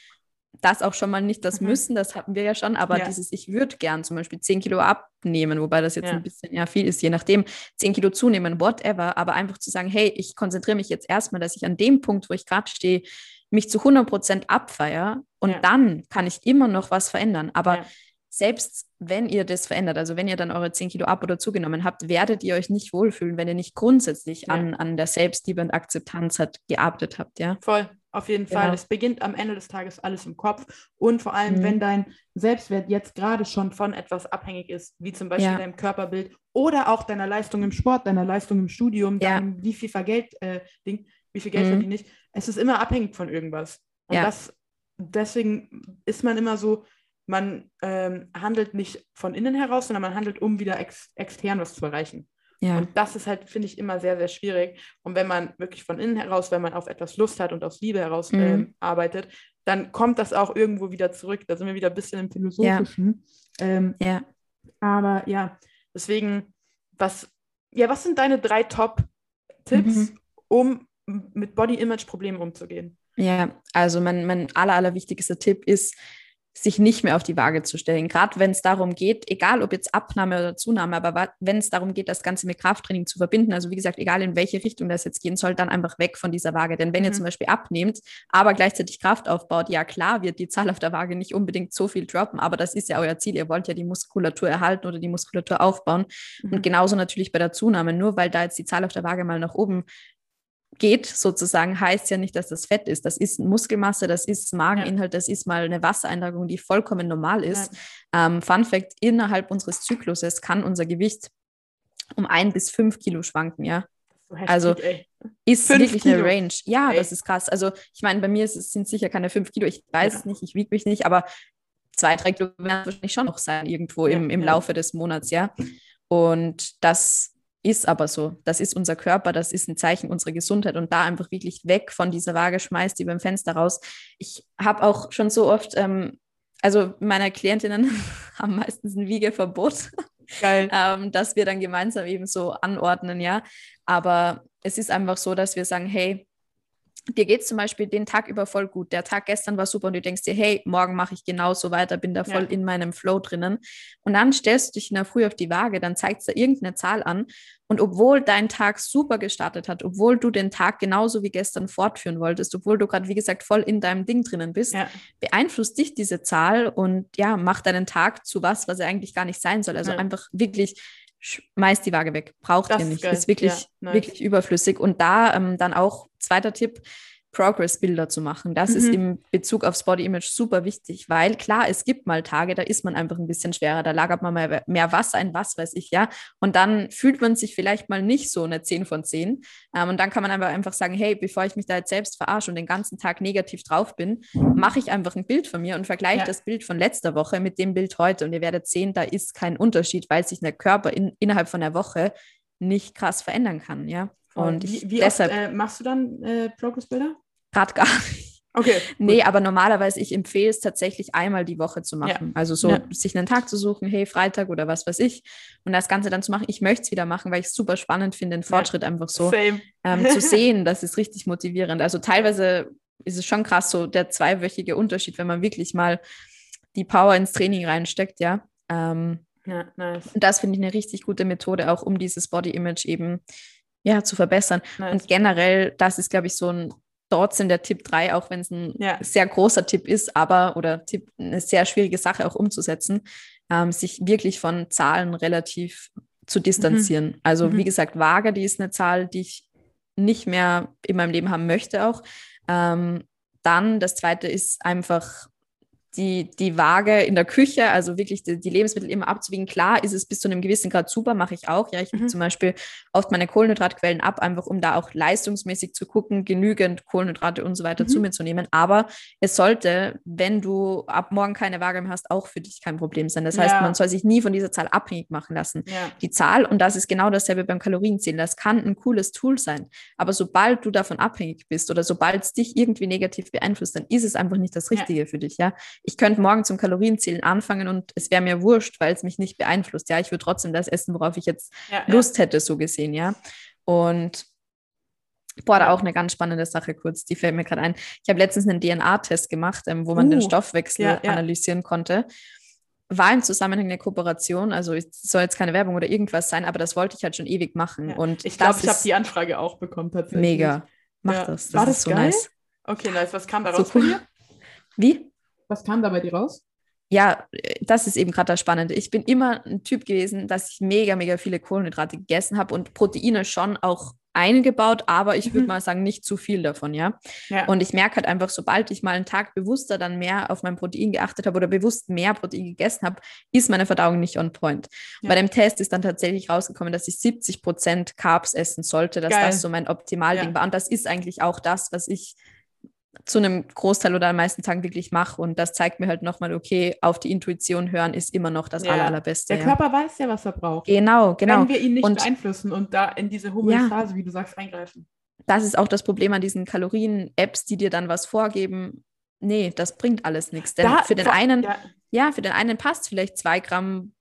das auch schon mal nicht das mhm. Müssen, das hatten wir ja schon, aber ja. dieses, ich würde gern zum Beispiel 10 Kilo abnehmen, wobei das jetzt ja. ein bisschen ja viel ist, je nachdem, 10 Kilo zunehmen, whatever, aber einfach zu sagen, hey, ich konzentriere mich jetzt erstmal, dass ich an dem Punkt, wo ich gerade stehe, mich zu 100 Prozent abfeier und ja. dann kann ich immer noch was verändern. Aber selbst wenn ihr das verändert, also wenn ihr dann eure 10 Kilo ab oder zugenommen habt, werdet ihr euch nicht wohlfühlen, wenn ihr nicht grundsätzlich an, an der Selbstliebe und Akzeptanz hat, gearbeitet habt, ja? Voll, auf jeden Fall. Genau. Es beginnt am Ende des Tages alles im Kopf. Und vor allem, mhm. wenn dein Selbstwert jetzt gerade schon von etwas abhängig ist, wie zum Beispiel ja. deinem Körperbild oder auch deiner Leistung im Sport, deiner Leistung im Studium, ja. deinem, wie viel Geld, äh, Ding, wie viel Geld mhm. verdiene ich. Es ist immer abhängig von irgendwas. Und ja. das, deswegen ist man immer so, man ähm, handelt nicht von innen heraus, sondern man handelt, um wieder ex extern was zu erreichen. Ja. Und das ist halt, finde ich, immer sehr, sehr schwierig. Und wenn man wirklich von innen heraus, wenn man auf etwas Lust hat und aus Liebe heraus mhm. ähm, arbeitet, dann kommt das auch irgendwo wieder zurück. Da sind wir wieder ein bisschen im Philosophischen. Ja. Ähm, ja. Aber ja, deswegen, was, ja, was sind deine drei Top-Tipps, mhm. um mit Body-Image-Problemen umzugehen? Ja, also mein, mein aller, allerwichtigster Tipp ist, sich nicht mehr auf die Waage zu stellen. Gerade wenn es darum geht, egal ob jetzt Abnahme oder Zunahme, aber wenn es darum geht, das Ganze mit Krafttraining zu verbinden, also wie gesagt, egal in welche Richtung das jetzt gehen soll, dann einfach weg von dieser Waage. Denn wenn mhm. ihr zum Beispiel abnehmt, aber gleichzeitig Kraft aufbaut, ja klar wird die Zahl auf der Waage nicht unbedingt so viel droppen, aber das ist ja euer Ziel. Ihr wollt ja die Muskulatur erhalten oder die Muskulatur aufbauen. Mhm. Und genauso natürlich bei der Zunahme. Nur weil da jetzt die Zahl auf der Waage mal nach oben geht sozusagen, heißt ja nicht, dass das Fett ist. Das ist Muskelmasse, das ist Mageninhalt, das ist mal eine Wassereinlagerung, die vollkommen normal ist. Ja. Ähm, Fun Fact, innerhalb unseres Zykluses kann unser Gewicht um ein bis fünf Kilo schwanken, ja. also ist fünf wirklich Kilo. eine Range. Ja, ey. das ist krass. Also ich meine, bei mir sind es sicher keine fünf Kilo, ich weiß ja. es nicht, ich wiege mich nicht, aber zwei, drei Kilo werden wahrscheinlich schon noch sein, irgendwo ja, im, im ja. Laufe des Monats, ja. Und das ist aber so. Das ist unser Körper, das ist ein Zeichen unserer Gesundheit und da einfach wirklich weg von dieser Waage schmeißt die beim Fenster raus. Ich habe auch schon so oft, ähm, also meine Klientinnen haben meistens ein Wiegeverbot. Ähm, dass wir dann gemeinsam eben so anordnen, ja. Aber es ist einfach so, dass wir sagen, hey, dir geht es zum Beispiel den Tag über voll gut. Der Tag gestern war super und du denkst dir, hey, morgen mache ich genauso weiter, bin da voll ja. in meinem Flow drinnen. Und dann stellst du dich in der Früh auf die Waage, dann zeigt es da irgendeine Zahl an. Und obwohl dein Tag super gestartet hat, obwohl du den Tag genauso wie gestern fortführen wolltest, obwohl du gerade, wie gesagt, voll in deinem Ding drinnen bist, ja. beeinflusst dich diese Zahl und ja, macht deinen Tag zu was, was er eigentlich gar nicht sein soll. Also ja. einfach wirklich schmeißt die Waage weg. Braucht das ihr nicht. Ist, ist wirklich, ja, nice. wirklich überflüssig. Und da ähm, dann auch, zweiter Tipp, Progress-Bilder zu machen. Das mhm. ist im Bezug aufs Body Image super wichtig, weil klar, es gibt mal Tage, da ist man einfach ein bisschen schwerer, da lagert man mal mehr Wasser ein, was weiß ich, ja. Und dann fühlt man sich vielleicht mal nicht so eine 10 von 10. Ähm, und dann kann man aber einfach sagen, hey, bevor ich mich da jetzt selbst verarsche und den ganzen Tag negativ drauf bin, mache ich einfach ein Bild von mir und vergleiche ja. das Bild von letzter Woche mit dem Bild heute. Und ihr werdet sehen, da ist kein Unterschied, weil sich der Körper in, innerhalb von der Woche nicht krass verändern kann, ja. Und wie, wie deshalb, oft äh, machst du dann äh, Progress-Bilder? Gerade gar nicht. Okay. Nee, gut. aber normalerweise, ich empfehle es tatsächlich einmal die Woche zu machen. Ja. Also so ja. sich einen Tag zu suchen, hey, Freitag oder was weiß ich, und das Ganze dann zu machen. Ich möchte es wieder machen, weil ich es super spannend finde, den Fortschritt ja. einfach so ähm, zu sehen. Das ist richtig motivierend. Also teilweise ist es schon krass, so der zweiwöchige Unterschied, wenn man wirklich mal die Power ins Training reinsteckt, ja. Ähm, ja, nice. Und das finde ich eine richtig gute Methode, auch um dieses Body Image eben ja, zu verbessern. Nice. Und generell, das ist, glaube ich, so ein trotzdem der Tipp 3, auch wenn es ein ja. sehr großer Tipp ist, aber oder Tipp, eine sehr schwierige Sache auch umzusetzen, ähm, sich wirklich von Zahlen relativ zu distanzieren. Mhm. Also mhm. wie gesagt, Waage, die ist eine Zahl, die ich nicht mehr in meinem Leben haben möchte auch. Ähm, dann das zweite ist einfach die, die Waage in der Küche, also wirklich die, die, Lebensmittel immer abzuwiegen. Klar ist es bis zu einem gewissen Grad super, mache ich auch. Ja, ich mhm. zum Beispiel oft meine Kohlenhydratquellen ab, einfach um da auch leistungsmäßig zu gucken, genügend Kohlenhydrate und so weiter mhm. zu mir zu nehmen. Aber es sollte, wenn du ab morgen keine Waage mehr hast, auch für dich kein Problem sein. Das heißt, ja. man soll sich nie von dieser Zahl abhängig machen lassen. Ja. Die Zahl, und das ist genau dasselbe beim Kalorienzählen, das kann ein cooles Tool sein. Aber sobald du davon abhängig bist oder sobald es dich irgendwie negativ beeinflusst, dann ist es einfach nicht das Richtige ja. für dich. Ja, ich könnte morgen zum Kalorienzählen anfangen und es wäre mir wurscht, weil es mich nicht beeinflusst. Ja, ich würde trotzdem das essen, worauf ich jetzt ja, Lust ja. hätte, so gesehen, ja. Und Boah, da auch eine ganz spannende Sache kurz, die fällt mir gerade ein. Ich habe letztens einen DNA-Test gemacht, ähm, wo man uh, den Stoffwechsel ja, ja. analysieren konnte. War im Zusammenhang eine Kooperation, also es soll jetzt keine Werbung oder irgendwas sein, aber das wollte ich halt schon ewig machen. Ja. Und ich glaube, ich habe die Anfrage auch bekommen tatsächlich. Mega. Mach das. das. War das so geil? nice. Okay, nice. Was kam daraus so cool. Wie? Was kam da bei dir raus? Ja, das ist eben gerade das Spannende. Ich bin immer ein Typ gewesen, dass ich mega, mega viele Kohlenhydrate gegessen habe und Proteine schon auch eingebaut, aber ich würde mhm. mal sagen, nicht zu viel davon, ja? ja. Und ich merke halt einfach, sobald ich mal einen Tag bewusster dann mehr auf mein Protein geachtet habe oder bewusst mehr Protein gegessen habe, ist meine Verdauung nicht on point. Ja. Bei dem Test ist dann tatsächlich rausgekommen, dass ich 70 Prozent Carbs essen sollte, dass Geil. das so mein Optimalding ja. war. Und das ist eigentlich auch das, was ich zu einem Großteil oder an meisten Tagen wirklich mache. Und das zeigt mir halt nochmal, okay, auf die Intuition hören ist immer noch das ja. aller, allerbeste. Der ja. Körper weiß ja, was er braucht. Genau, genau. Wenn wir ihn nicht und, beeinflussen und da in diese Homöostase, ja. wie du sagst, eingreifen. Das ist auch das Problem an diesen Kalorien-Apps, die dir dann was vorgeben. Nee, das bringt alles nichts. Denn da, für den einen, ja. für den einen passt vielleicht zwei Gramm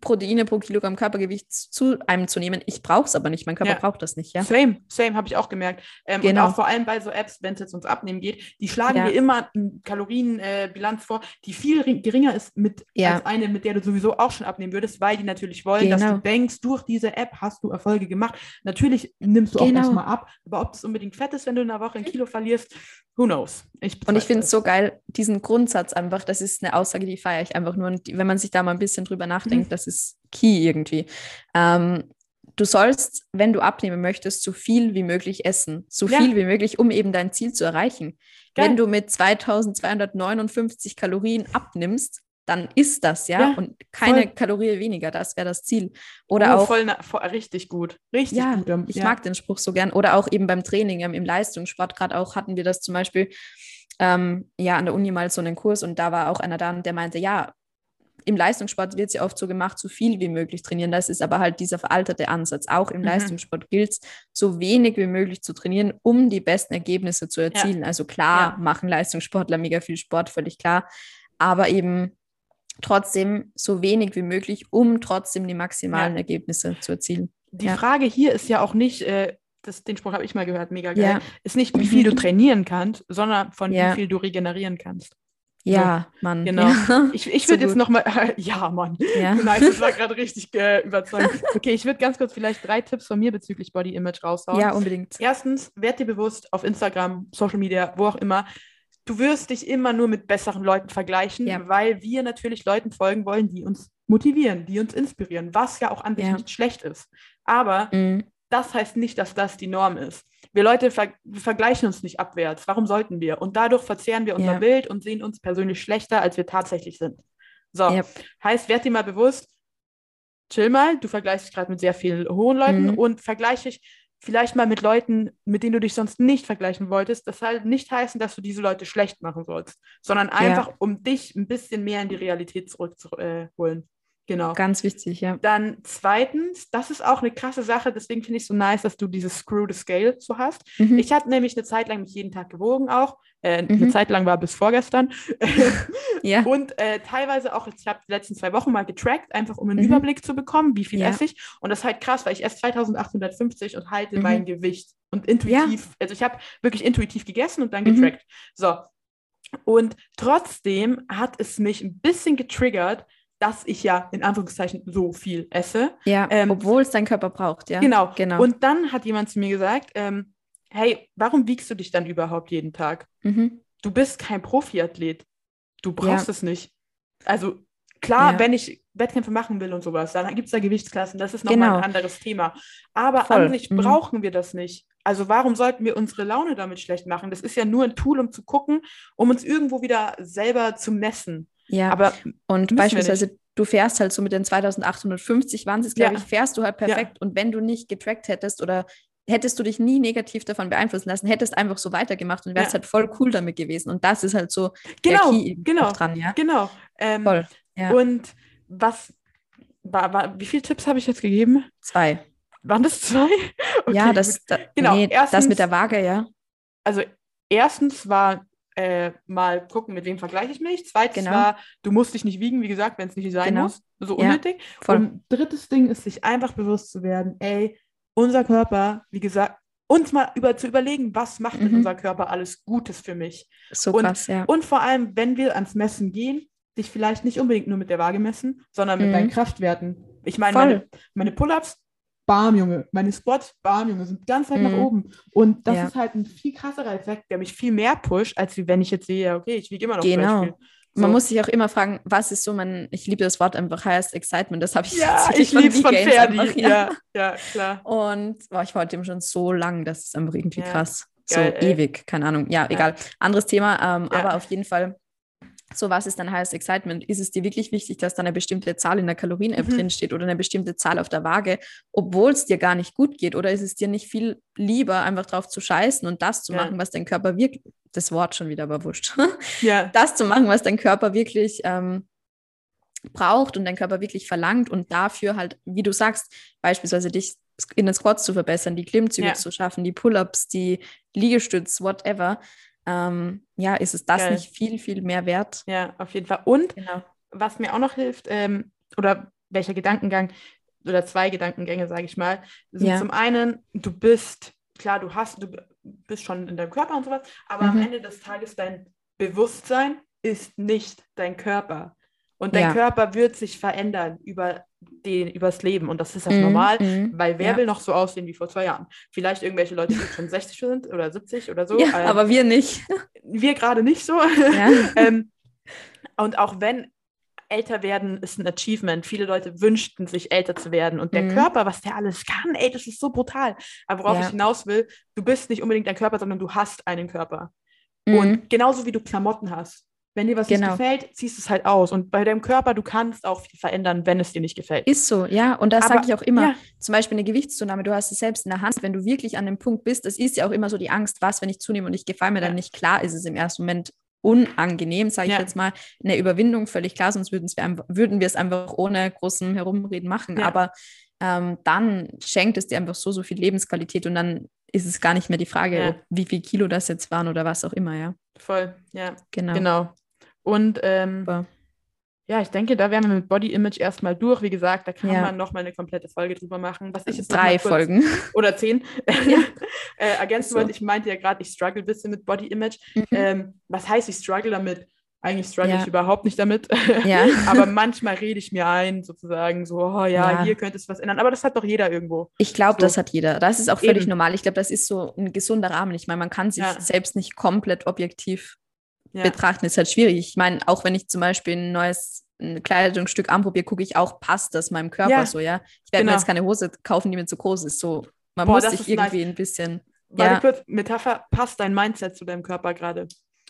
Proteine pro Kilogramm Körpergewicht zu einem zu nehmen. Ich brauche es aber nicht. Mein Körper ja. braucht das nicht. Ja? Same, same, habe ich auch gemerkt. Ähm, genau. Und auch vor allem bei so Apps, wenn es jetzt ums Abnehmen geht, die schlagen ja. dir immer eine Kalorienbilanz äh, vor, die viel geringer ist mit ja. als eine, mit der du sowieso auch schon abnehmen würdest, weil die natürlich wollen, genau. dass du genau. denkst, durch diese App hast du Erfolge gemacht. Natürlich nimmst du genau. auch erstmal ab, aber ob das unbedingt fett ist, wenn du in einer Woche ein Kilo verlierst, who knows? Ich und ich finde es so geil, diesen Grundsatz einfach, das ist eine Aussage, die feiere ich einfach nur. Und wenn man sich da mal ein bisschen drüber nachdenkt, mhm. Das ist key irgendwie. Ähm, du sollst, wenn du abnehmen möchtest, so viel wie möglich essen. So ja. viel wie möglich, um eben dein Ziel zu erreichen. Geil. Wenn du mit 2259 Kalorien abnimmst, dann ist das, ja, ja und keine voll. Kalorie weniger, das wäre das Ziel. Oder oh, auch voll, voll, richtig gut, richtig ja, gut. Ich mag den Spruch so gern. Oder auch eben beim Training im Leistungssport, gerade auch hatten wir das zum Beispiel ähm, ja an der Uni mal so einen Kurs und da war auch einer da, der meinte, ja, im Leistungssport wird es ja oft so gemacht, so viel wie möglich trainieren. Das ist aber halt dieser veraltete Ansatz. Auch im mhm. Leistungssport gilt es, so wenig wie möglich zu trainieren, um die besten Ergebnisse zu erzielen. Ja. Also klar, ja. machen Leistungssportler mega viel Sport, völlig klar. Aber eben trotzdem so wenig wie möglich, um trotzdem die maximalen ja. Ergebnisse zu erzielen. Die Frage hier ist ja auch nicht, äh, das, den Spruch habe ich mal gehört, mega geil, ist nicht, wie viel du trainieren kannst, sondern von wie viel du regenerieren kannst. Ja, so, Mann. Genau. Ja. Ich, ich würde so jetzt nochmal, äh, ja, Mann. Ja. Nice, das war gerade richtig äh, überzeugend. Okay, ich würde ganz kurz vielleicht drei Tipps von mir bezüglich Body Image raushauen. Ja, unbedingt. Erstens, werd dir bewusst auf Instagram, Social Media, wo auch immer, du wirst dich immer nur mit besseren Leuten vergleichen, ja. weil wir natürlich Leuten folgen wollen, die uns motivieren, die uns inspirieren, was ja auch an sich ja. nicht schlecht ist. Aber mhm. das heißt nicht, dass das die Norm ist. Wir Leute ver vergleichen uns nicht abwärts. Warum sollten wir? Und dadurch verzehren wir unser ja. Bild und sehen uns persönlich schlechter, als wir tatsächlich sind. So, yep. heißt, werd dir mal bewusst, chill mal, du vergleichst dich gerade mit sehr vielen hohen Leuten mhm. und vergleiche dich vielleicht mal mit Leuten, mit denen du dich sonst nicht vergleichen wolltest. Das soll nicht heißen, dass du diese Leute schlecht machen sollst, sondern einfach, ja. um dich ein bisschen mehr in die Realität zurückzuholen. Genau. Ganz wichtig, ja. Dann zweitens, das ist auch eine krasse Sache, deswegen finde ich es so nice, dass du dieses Screw the Scale so hast. Mhm. Ich hatte nämlich eine Zeit lang mich jeden Tag gewogen auch. Äh, mhm. Eine Zeit lang war bis vorgestern. ja. Und äh, teilweise auch, ich habe die letzten zwei Wochen mal getrackt, einfach um einen mhm. Überblick zu bekommen, wie viel ja. esse ich. Und das ist halt krass, weil ich esse 2850 und halte mhm. mein Gewicht. Und intuitiv, ja. also ich habe wirklich intuitiv gegessen und dann mhm. getrackt. So. Und trotzdem hat es mich ein bisschen getriggert, dass ich ja in Anführungszeichen so viel esse. Ja, ähm, obwohl es dein Körper braucht, ja. Genau, genau. Und dann hat jemand zu mir gesagt, ähm, hey, warum wiegst du dich dann überhaupt jeden Tag? Mhm. Du bist kein Profiathlet. Du brauchst ja. es nicht. Also klar, ja. wenn ich Wettkämpfe machen will und sowas, dann gibt es da Gewichtsklassen, das ist nochmal genau. ein anderes Thema. Aber Voll. an sich mhm. brauchen wir das nicht. Also warum sollten wir unsere Laune damit schlecht machen? Das ist ja nur ein Tool, um zu gucken, um uns irgendwo wieder selber zu messen. Ja, aber und beispielsweise du fährst halt so mit den 2850 waren es, glaube ja. ich, fährst du halt perfekt. Ja. Und wenn du nicht getrackt hättest oder hättest du dich nie negativ davon beeinflussen lassen, hättest einfach so weitergemacht und wärst ja. halt voll cool damit gewesen. Und das ist halt so genau, genau, dran, ja. Genau. Ähm, voll. Und was war, war, wie viele Tipps habe ich jetzt gegeben? Zwei. Waren das zwei? Okay, ja, das, da, genau, nee, erstens, das mit der Waage, ja. Also erstens war äh, mal gucken, mit wem vergleiche ich mich. Zweitens genau. war, du musst dich nicht wiegen, wie gesagt, wenn es nicht sein genau. muss. So unnötig. Ja, Und drittes Ding ist, sich einfach bewusst zu werden, ey, unser Körper, wie gesagt, uns mal über, zu überlegen, was macht mhm. denn unser Körper alles Gutes für mich. So und, krass, ja. Und vor allem, wenn wir ans Messen gehen, dich vielleicht nicht unbedingt nur mit der Waage messen, sondern mit mhm. deinen Kraftwerten. Ich meine, meine, meine Pull-ups bam, Junge. Meine Spots, bam, Junge, sind ganz weit mhm. nach oben. Und das ja. ist halt ein viel krasserer Effekt, der mich viel mehr pusht, als wenn ich jetzt sehe, okay, ich wiege immer noch Genau. So. Man muss sich auch immer fragen, was ist so mein, ich liebe das Wort einfach, heißt Excitement, das habe ich Ja, ich liebe es von Ferdi, ja. ja. ja, klar. Und boah, ich wollte ihm schon so lang, das ist einfach irgendwie ja. krass. Geil, so ey. ewig, keine Ahnung. Ja, egal. Anderes Thema, ähm, aber auf jeden Fall so, was ist dann Highest Excitement? Ist es dir wirklich wichtig, dass da eine bestimmte Zahl in der Kalorien-App mhm. drin oder eine bestimmte Zahl auf der Waage, obwohl es dir gar nicht gut geht? Oder ist es dir nicht viel lieber, einfach drauf zu scheißen und das zu ja. machen, was dein Körper wirklich, das Wort schon wieder, aber wurscht, ja. das zu machen, was dein Körper wirklich ähm, braucht und dein Körper wirklich verlangt und dafür halt, wie du sagst, beispielsweise dich in den Squats zu verbessern, die Klimmzüge ja. zu schaffen, die Pull-ups, die Liegestütz, whatever ähm, ja, ist es das Geil. nicht viel, viel mehr wert? Ja, auf jeden Fall. Und genau. was mir auch noch hilft, ähm, oder welcher Gedankengang, oder zwei Gedankengänge, sage ich mal, sind ja. zum einen, du bist, klar, du hast, du bist schon in deinem Körper und sowas, aber mhm. am Ende des Tages dein Bewusstsein ist nicht dein Körper. Und dein ja. Körper wird sich verändern über den, übers Leben. Und das ist das mm, normal, mm, weil wer ja. will noch so aussehen wie vor zwei Jahren? Vielleicht irgendwelche Leute, die schon 60 sind oder 70 oder so. Ja, ähm, aber wir nicht. Wir gerade nicht so. Ja. ähm, und auch wenn älter werden ist ein Achievement. Viele Leute wünschten sich älter zu werden. Und der mm. Körper, was der alles kann, ey, das ist so brutal. Aber worauf ich hinaus will, du bist nicht unbedingt dein Körper, sondern du hast einen Körper. Und mhm. genauso wie du Klamotten hast wenn dir was genau. nicht gefällt, ziehst du es halt aus. Und bei deinem Körper, du kannst auch viel verändern, wenn es dir nicht gefällt. Ist so, ja. Und das sage ich auch immer. Ja. Zum Beispiel eine Gewichtszunahme, du hast es selbst in der Hand. Wenn du wirklich an dem Punkt bist, das ist ja auch immer so die Angst, was, wenn ich zunehme und ich gefalle mir ja. dann nicht. Klar ist es im ersten Moment unangenehm, sage ich ja. jetzt mal, eine Überwindung, völlig klar, sonst würden wir, würden wir es einfach ohne großen Herumreden machen. Ja. Aber ähm, dann schenkt es dir einfach so, so viel Lebensqualität und dann ist es gar nicht mehr die Frage, ja. wie viel Kilo das jetzt waren oder was auch immer, ja. Voll, ja. Genau. genau. Und ähm, ja, ich denke, da wären wir mit Body Image erstmal durch. Wie gesagt, da kann ja. man nochmal eine komplette Folge drüber machen. Was ich jetzt Drei Folgen. Oder zehn. Ja. äh, ergänzen so. wollte, ich meinte ja gerade, ich struggle ein bisschen mit Body Image. Mhm. Ähm, was heißt, ich struggle damit? Eigentlich struggle ja. ich überhaupt nicht damit. Ja. Aber manchmal rede ich mir ein, sozusagen, so, oh ja, ja. hier könnte es was ändern. Aber das hat doch jeder irgendwo. Ich glaube, so. das hat jeder. Das ist auch völlig Eben. normal. Ich glaube, das ist so ein gesunder Rahmen. Ich meine, man kann sich selbst nicht komplett objektiv ja. betrachten, ist halt schwierig. Ich meine, auch wenn ich zum Beispiel ein neues ein Kleidungsstück anprobiere, gucke ich auch, passt das meinem Körper ja, so, ja. Ich werde genau. mir jetzt keine Hose kaufen, die mir zu groß ist. So, man Boah, muss sich irgendwie nice. ein bisschen. Warte ja. kurz, Metapher, passt dein Mindset zu deinem Körper gerade,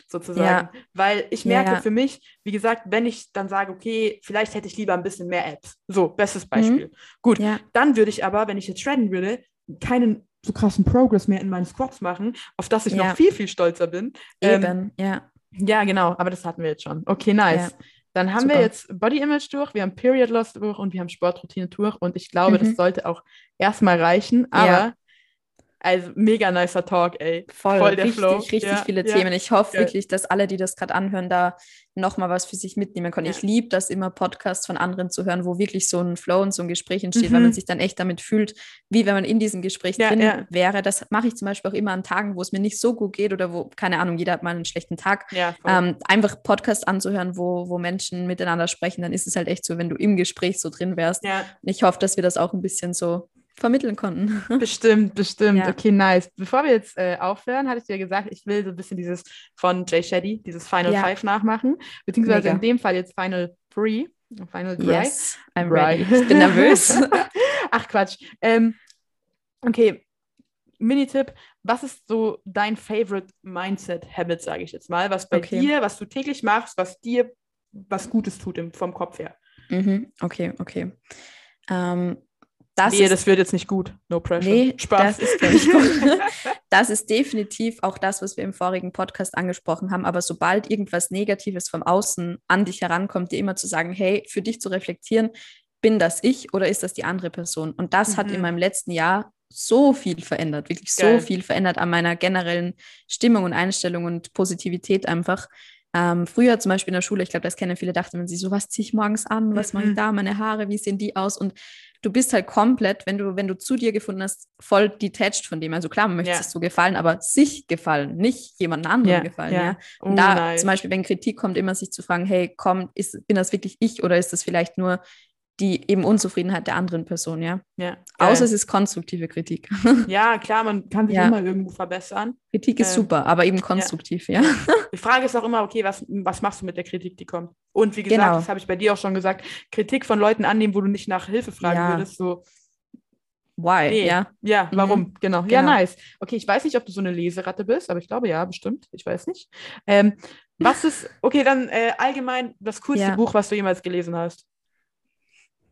sozusagen. Ja. Weil ich merke ja, für mich, wie gesagt, wenn ich dann sage, okay, vielleicht hätte ich lieber ein bisschen mehr Apps. So, bestes Beispiel. Mhm. Gut, dann würde ich aber, wenn ich jetzt shredden würde, keinen so krassen Progress mehr in meinen Squats machen, auf das ich noch viel, viel stolzer bin. Eben, ähm, ja. Ja, genau, aber das hatten wir jetzt schon. Okay, nice. Ja. Dann haben Super. wir jetzt Body Image durch, wir haben Period Loss durch und wir haben Sportroutine durch und ich glaube, mhm. das sollte auch erstmal reichen. Aber ja. Also mega nicer Talk, ey. Voll, Voll der richtig, Flow. richtig ja, viele ja. Themen. Ich hoffe ja. wirklich, dass alle, die das gerade anhören, da nochmal was für sich mitnehmen können. Ich liebe das immer, Podcasts von anderen zu hören, wo wirklich so ein Flow und so ein Gespräch entsteht, mhm. weil man sich dann echt damit fühlt, wie wenn man in diesem Gespräch drin wäre. Das mache ich zum Beispiel auch immer an Tagen, wo es mir nicht so gut geht oder wo, keine Ahnung, jeder hat mal einen schlechten Tag. Ähm, einfach Podcast anzuhören, wo, wo Menschen miteinander sprechen, dann ist es halt echt so, wenn du im Gespräch so drin wärst. Ich hoffe, dass wir das auch ein bisschen so vermitteln konnten. Bestimmt, bestimmt. Ja. Okay, nice. Bevor wir jetzt äh, aufhören, hatte ich dir gesagt, ich will so ein bisschen dieses von Jay Shetty, dieses Final ja. Five nachmachen, beziehungsweise Mega. in dem Fall jetzt Final Three. Final Dry. Yes, I'm ready. Ich bin nervös. Ach Quatsch. Ähm, okay, Minitipp, was ist so dein Favorite Mindset Habit, sage ich jetzt mal, was bei okay. dir, was du täglich machst, was dir was Gutes tut im, vom Kopf her? Mhm. Okay, okay. Ähm, das nee, ist, das wird jetzt nicht gut. No pressure. Nee, Spaß. Das ist, ich, gut. das ist definitiv auch das, was wir im vorigen Podcast angesprochen haben. Aber sobald irgendwas Negatives vom Außen an dich herankommt, dir immer zu sagen, hey, für dich zu reflektieren, bin das ich oder ist das die andere Person? Und das mhm. hat in mhm. meinem letzten Jahr so viel verändert, wirklich Geil. so viel verändert an meiner generellen Stimmung und Einstellung und Positivität einfach. Ähm, früher zum Beispiel in der Schule, ich glaube, das kennen viele, dachten man sich so, was ziehe ich morgens an, was mhm. mache ich mhm. da, meine Haare, wie sehen die aus? Und du bist halt komplett, wenn du, wenn du zu dir gefunden hast, voll detached von dem. Also klar, man möchte ja. es so gefallen, aber sich gefallen, nicht jemand anderem ja, gefallen. Ja. ja? Und oh, da nice. zum Beispiel, wenn Kritik kommt, immer sich zu fragen, hey, komm, ist, bin das wirklich ich oder ist das vielleicht nur die eben Unzufriedenheit der anderen Person, ja. ja Außer es ist konstruktive Kritik. Ja, klar, man kann sich ja. immer irgendwo verbessern. Kritik ist äh, super, aber eben konstruktiv, ja. ja. Die Frage ist auch immer, okay, was, was machst du mit der Kritik, die kommt? Und wie gesagt, genau. das habe ich bei dir auch schon gesagt, Kritik von Leuten annehmen, wo du nicht nach Hilfe fragen würdest, so. Why? Nee. Ja. Ja, mhm. warum? Mhm. Genau. genau. Ja, nice. Okay, ich weiß nicht, ob du so eine Leseratte bist, aber ich glaube ja, bestimmt. Ich weiß nicht. Ähm, was ist, okay, dann äh, allgemein das coolste Buch, was du jemals gelesen hast?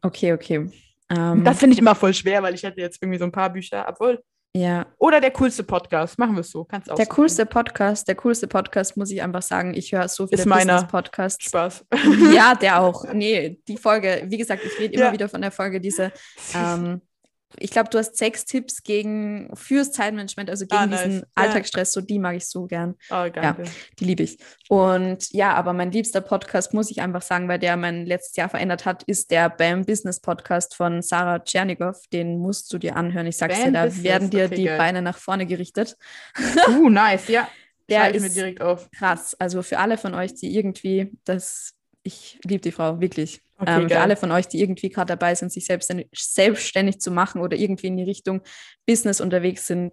Okay, okay. Ähm, das finde ich immer voll schwer, weil ich hätte jetzt irgendwie so ein paar Bücher, obwohl. Ja. Oder der coolste Podcast, machen wir es so. Kannst auch. Der coolste Podcast, der coolste Podcast, muss ich einfach sagen. Ich höre so viele Business-Podcasts. Spaß. Ja, der auch. Nee, die Folge, wie gesagt, ich rede immer ja. wieder von der Folge, diese ähm, ich glaube, du hast sechs Tipps gegen fürs Zeitmanagement, also gegen ah, nice. diesen Alltagsstress. So die mag ich so gern. Oh, ja, die liebe ich. Und ja, aber mein liebster Podcast, muss ich einfach sagen, weil der mein letztes Jahr verändert hat, ist der BAM Business Podcast von Sarah Tschernigow. Den musst du dir anhören. Ich sag's Bam dir, da Business. werden dir okay, die geil. Beine nach vorne gerichtet. Uh, nice, ja. Der ist direkt auf. krass. Also für alle von euch, die irgendwie das ich liebe die Frau, wirklich. Okay, ähm, für alle von euch, die irgendwie gerade dabei sind, sich selbstständig, selbstständig zu machen oder irgendwie in die Richtung Business unterwegs sind,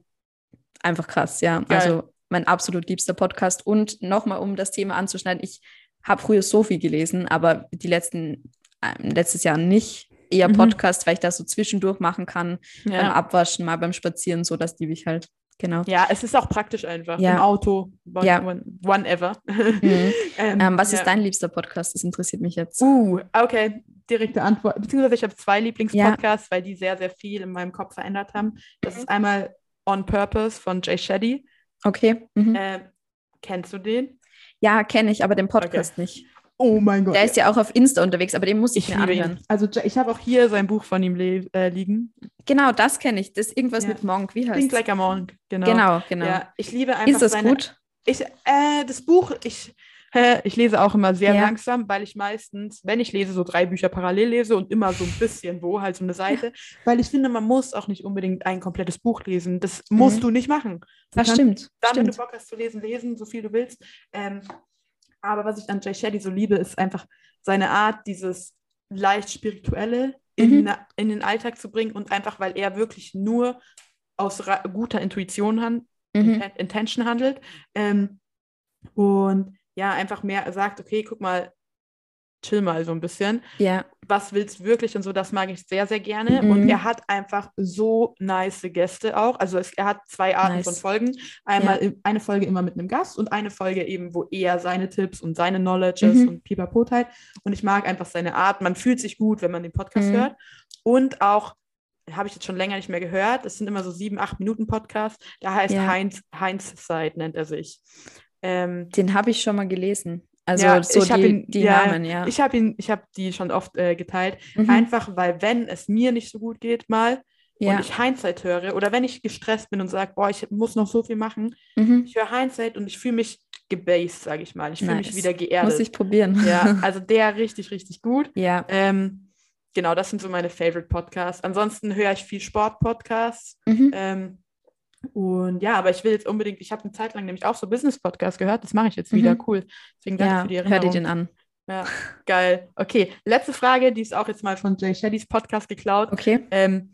einfach krass, ja. Geil. Also mein absolut liebster Podcast. Und nochmal, um das Thema anzuschneiden, ich habe früher so viel gelesen, aber die letzten, äh, letztes Jahr nicht. Eher mhm. Podcast, weil ich das so zwischendurch machen kann, ja. beim Abwaschen, mal beim Spazieren, so, das liebe ich halt. Genau. Ja, es ist auch praktisch einfach. Ja. Im Auto, one, ja. one, one ever. Mhm. ähm, ähm, was ist dein liebster Podcast? Das interessiert mich jetzt. Uh, okay. Direkte Antwort. Beziehungsweise ich habe zwei Lieblingspodcasts, weil die sehr, sehr viel in meinem Kopf verändert haben. Das ist einmal On Purpose von Jay Shetty. Okay. Mhm. Äh, kennst du den? Ja, kenne ich, aber den Podcast okay. nicht. Oh mein Gott. Der ist ja auch auf Insta unterwegs, aber den muss ich, ich mir anhören. Ihn. Also ich habe auch hier sein Buch von ihm äh, liegen. Genau, das kenne ich. Das ist irgendwas ja. mit Monk. Wie heißt Think like a Monk, genau. Genau, genau. Ja, ich liebe einfach Ist das seine, gut? Ich, äh, das Buch, ich, äh, ich lese auch immer sehr ja. langsam, weil ich meistens, wenn ich lese, so drei Bücher parallel lese und immer so ein bisschen wo, halt so eine Seite. weil ich finde, man muss auch nicht unbedingt ein komplettes Buch lesen. Das mhm. musst du nicht machen. Du das stimmt. Dann, stimmt. wenn du Bock hast zu lesen, lesen, so viel du willst. Ähm, aber was ich an Jay Shetty so liebe, ist einfach seine Art, dieses leicht spirituelle in, mhm. in den Alltag zu bringen und einfach, weil er wirklich nur aus guter Intuition han mhm. Intention handelt ähm, und ja, einfach mehr sagt, okay, guck mal, chill mal so ein bisschen. Ja. Was willst du wirklich und so, das mag ich sehr, sehr gerne. Mhm. Und er hat einfach so nice Gäste auch. Also es, er hat zwei Arten nice. von Folgen. Einmal ja. eine Folge immer mit einem Gast und eine Folge eben, wo er seine Tipps und seine Knowledges mhm. und Pipapo teilt. Und ich mag einfach seine Art. Man fühlt sich gut, wenn man den Podcast mhm. hört. Und auch habe ich jetzt schon länger nicht mehr gehört. Es sind immer so sieben, acht Minuten Podcasts. Der heißt ja. Heinz, Heinz Side, nennt er sich. Ähm, den habe ich schon mal gelesen. Also ja, so die, ihn, die ja, Namen, ja. Ich habe ihn, ich habe die schon oft äh, geteilt. Mhm. Einfach, weil wenn es mir nicht so gut geht mal ja. und ich Hindsight höre oder wenn ich gestresst bin und sage, boah, ich muss noch so viel machen, mhm. ich höre Hindsight und ich fühle mich gebased, sage ich mal. Ich fühle nice. mich wieder geerdet. Muss ich probieren. Ja, also der richtig, richtig gut. Ja. Ähm, genau, das sind so meine Favorite Podcasts. Ansonsten höre ich viel Sport-Podcasts. Mhm. Ähm, und ja, aber ich will jetzt unbedingt, ich habe eine Zeit lang nämlich auch so Business-Podcast gehört, das mache ich jetzt wieder, mhm. cool. Deswegen danke ja, für die Erinnerung. Hör dir den an. Ja, geil. Okay, letzte Frage, die ist auch jetzt mal von Jay Sheddys Podcast geklaut. Okay. Ähm,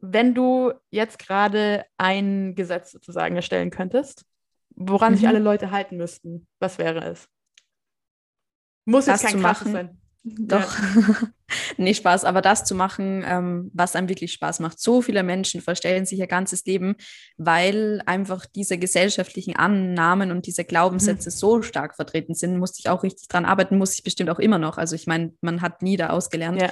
wenn du jetzt gerade ein Gesetz sozusagen erstellen könntest, woran mhm. sich alle Leute halten müssten, was wäre es? Muss jetzt kein krasses sein. Doch. Ja. nee, Spaß, aber das zu machen, ähm, was einem wirklich Spaß macht. So viele Menschen verstellen sich ihr ganzes Leben, weil einfach diese gesellschaftlichen Annahmen und diese Glaubenssätze mhm. so stark vertreten sind. Musste ich auch richtig dran arbeiten, muss ich bestimmt auch immer noch. Also ich meine, man hat nie da ausgelernt. Ja.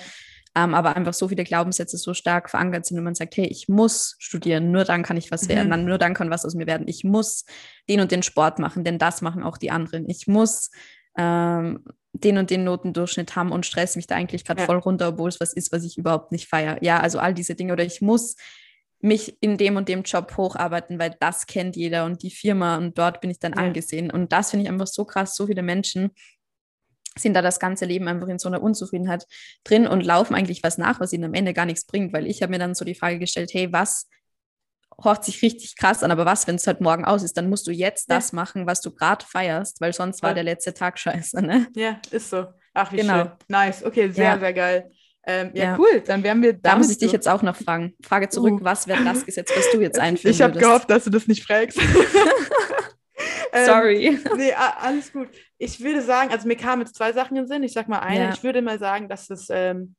Ähm, aber einfach so viele Glaubenssätze so stark verankert sind und man sagt, hey, ich muss studieren, nur dann kann ich was mhm. werden, nur dann kann was aus mir werden. Ich muss den und den Sport machen, denn das machen auch die anderen. Ich muss ähm, den und den Notendurchschnitt haben und stress mich da eigentlich gerade ja. voll runter, obwohl es was ist, was ich überhaupt nicht feiere. Ja, also all diese Dinge oder ich muss mich in dem und dem Job hocharbeiten, weil das kennt jeder und die Firma und dort bin ich dann ja. angesehen. Und das finde ich einfach so krass. So viele Menschen sind da das ganze Leben einfach in so einer Unzufriedenheit drin und laufen eigentlich was nach, was ihnen am Ende gar nichts bringt, weil ich habe mir dann so die Frage gestellt, hey, was hört sich richtig krass an, aber was, wenn es halt morgen aus ist, dann musst du jetzt ja. das machen, was du gerade feierst, weil sonst war der letzte Tag scheiße, ne? Ja, ist so. Ach, wie genau. schön. Nice, okay, sehr, ja. sehr geil. Ähm, ja, ja, cool, dann werden wir Da muss ich dich jetzt auch noch fragen. Frage zurück, uh. was wäre das Gesetz, was du jetzt einführen Ich habe gehofft, dass du das nicht fragst. Sorry. Ähm, nee, alles gut. Ich würde sagen, also mir kamen jetzt zwei Sachen in den Sinn. Ich sag mal eine, ich würde mal sagen, dass es ähm,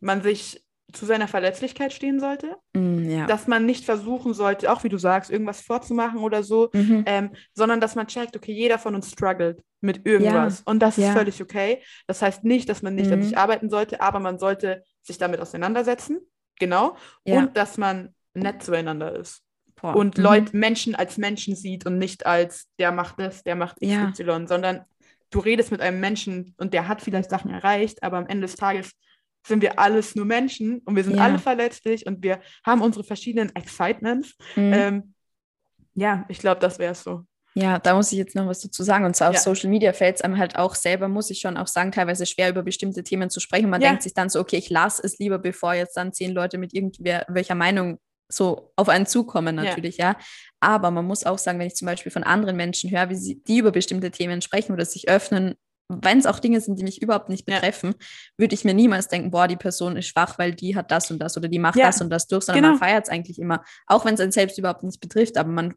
man sich zu seiner Verletzlichkeit stehen sollte, mm, ja. dass man nicht versuchen sollte, auch wie du sagst, irgendwas vorzumachen oder so, mhm. ähm, sondern dass man checkt, okay, jeder von uns struggelt mit irgendwas ja. und das ja. ist völlig okay. Das heißt nicht, dass man nicht mhm. an sich arbeiten sollte, aber man sollte sich damit auseinandersetzen, genau, und dass man nett zueinander ist. Boah. Und mhm. Leute, Menschen als Menschen sieht und nicht als der macht das, der macht XY, sondern du redest mit einem Menschen und der hat vielleicht Sachen erreicht, aber am Ende des Tages sind wir alles nur Menschen und wir sind ja. alle verletzlich und wir haben unsere verschiedenen Excitements. Mhm. Ähm, ja, ich glaube, das wäre es so. Ja, da muss ich jetzt noch was dazu sagen. Und zwar auf Social Media fällt es einem halt auch selber, muss ich schon auch sagen, teilweise schwer über bestimmte Themen zu sprechen. Man ja. denkt sich dann so, okay, ich lasse es lieber, bevor jetzt dann zehn Leute mit irgendwelcher Meinung so auf einen zukommen natürlich, ja. ja. Aber man muss auch sagen, wenn ich zum Beispiel von anderen Menschen höre, wie sie die über bestimmte Themen sprechen oder sich öffnen, wenn es auch Dinge sind, die mich überhaupt nicht betreffen, ja. würde ich mir niemals denken, boah, die Person ist schwach, weil die hat das und das oder die macht ja. das und das durch, sondern genau. man feiert es eigentlich immer, auch wenn es einen selbst überhaupt nicht betrifft, aber man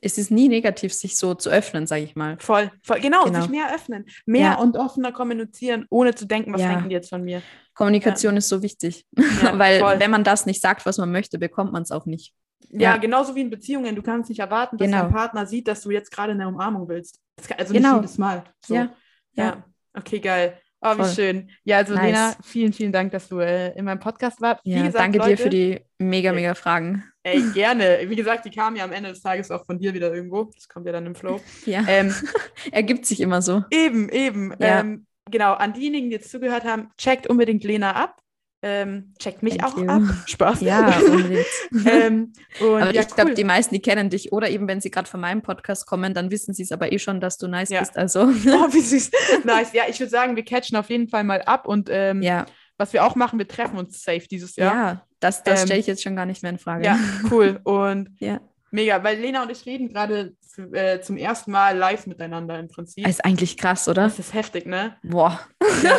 es ist nie negativ, sich so zu öffnen, sage ich mal. Voll, voll. Genau, genau, sich mehr öffnen, mehr ja. und offener kommunizieren, ohne zu denken, was denken die jetzt von mir. Kommunikation ist so wichtig, weil voll. wenn man das nicht sagt, was man möchte, bekommt man es auch nicht. Ja, ja, genauso wie in Beziehungen. Du kannst nicht erwarten, dass genau. dein Partner sieht, dass du jetzt gerade eine Umarmung willst. also nicht genau. jedes Mal. So. Ja. Ja. ja. Okay, geil. Oh, wie Voll. schön. Ja, also nice. Lena, vielen, vielen Dank, dass du äh, in meinem Podcast warst. Ja, gesagt, danke Leute, dir für die mega, mega Fragen. Ey, gerne. Wie gesagt, die kamen ja am Ende des Tages auch von dir wieder irgendwo. Das kommt ja dann im Flow. Ja. Ähm, Ergibt sich immer so. Eben, eben. Ja. Ähm, genau, an diejenigen, die jetzt zugehört haben, checkt unbedingt Lena ab. Ähm, checkt mich Thank auch you. ab. Spaß. Ja, unbedingt. ähm, aber ja, ich glaube, die meisten, die kennen dich. Oder eben, wenn sie gerade von meinem Podcast kommen, dann wissen sie es aber eh schon, dass du nice ja. bist. Also. Oh, wie süß. nice. Ja, ich würde sagen, wir catchen auf jeden Fall mal ab. Und ähm, ja. was wir auch machen, wir treffen uns safe dieses Jahr. Ja, das, das stelle ich jetzt schon gar nicht mehr in Frage. Ja, cool. Und ja. mega, weil Lena und ich reden gerade äh, zum ersten Mal live miteinander im Prinzip. Ist eigentlich krass, oder? Das ist heftig, ne? Boah. Ja.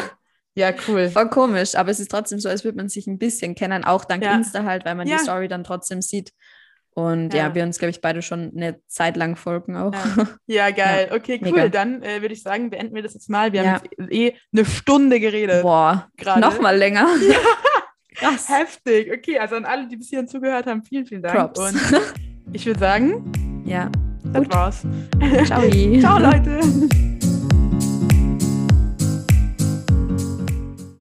Ja, cool. Voll komisch, aber es ist trotzdem so, als würde man sich ein bisschen kennen, auch dank ja. Insta halt, weil man ja. die Story dann trotzdem sieht. Und ja, ja wir uns, glaube ich, beide schon eine Zeit lang folgen auch. Ja, geil. Okay, cool. Mega. Dann äh, würde ich sagen, beenden wir das jetzt mal. Wir haben eh eine Stunde geredet. Boah, gerade. noch mal länger. Ja. Krass. Heftig. Okay, also an alle, die bis hierhin zugehört haben, vielen, vielen Dank. Props. Und ich würde sagen, ja, das Gut. war's. Ciao. Ciao, Leute.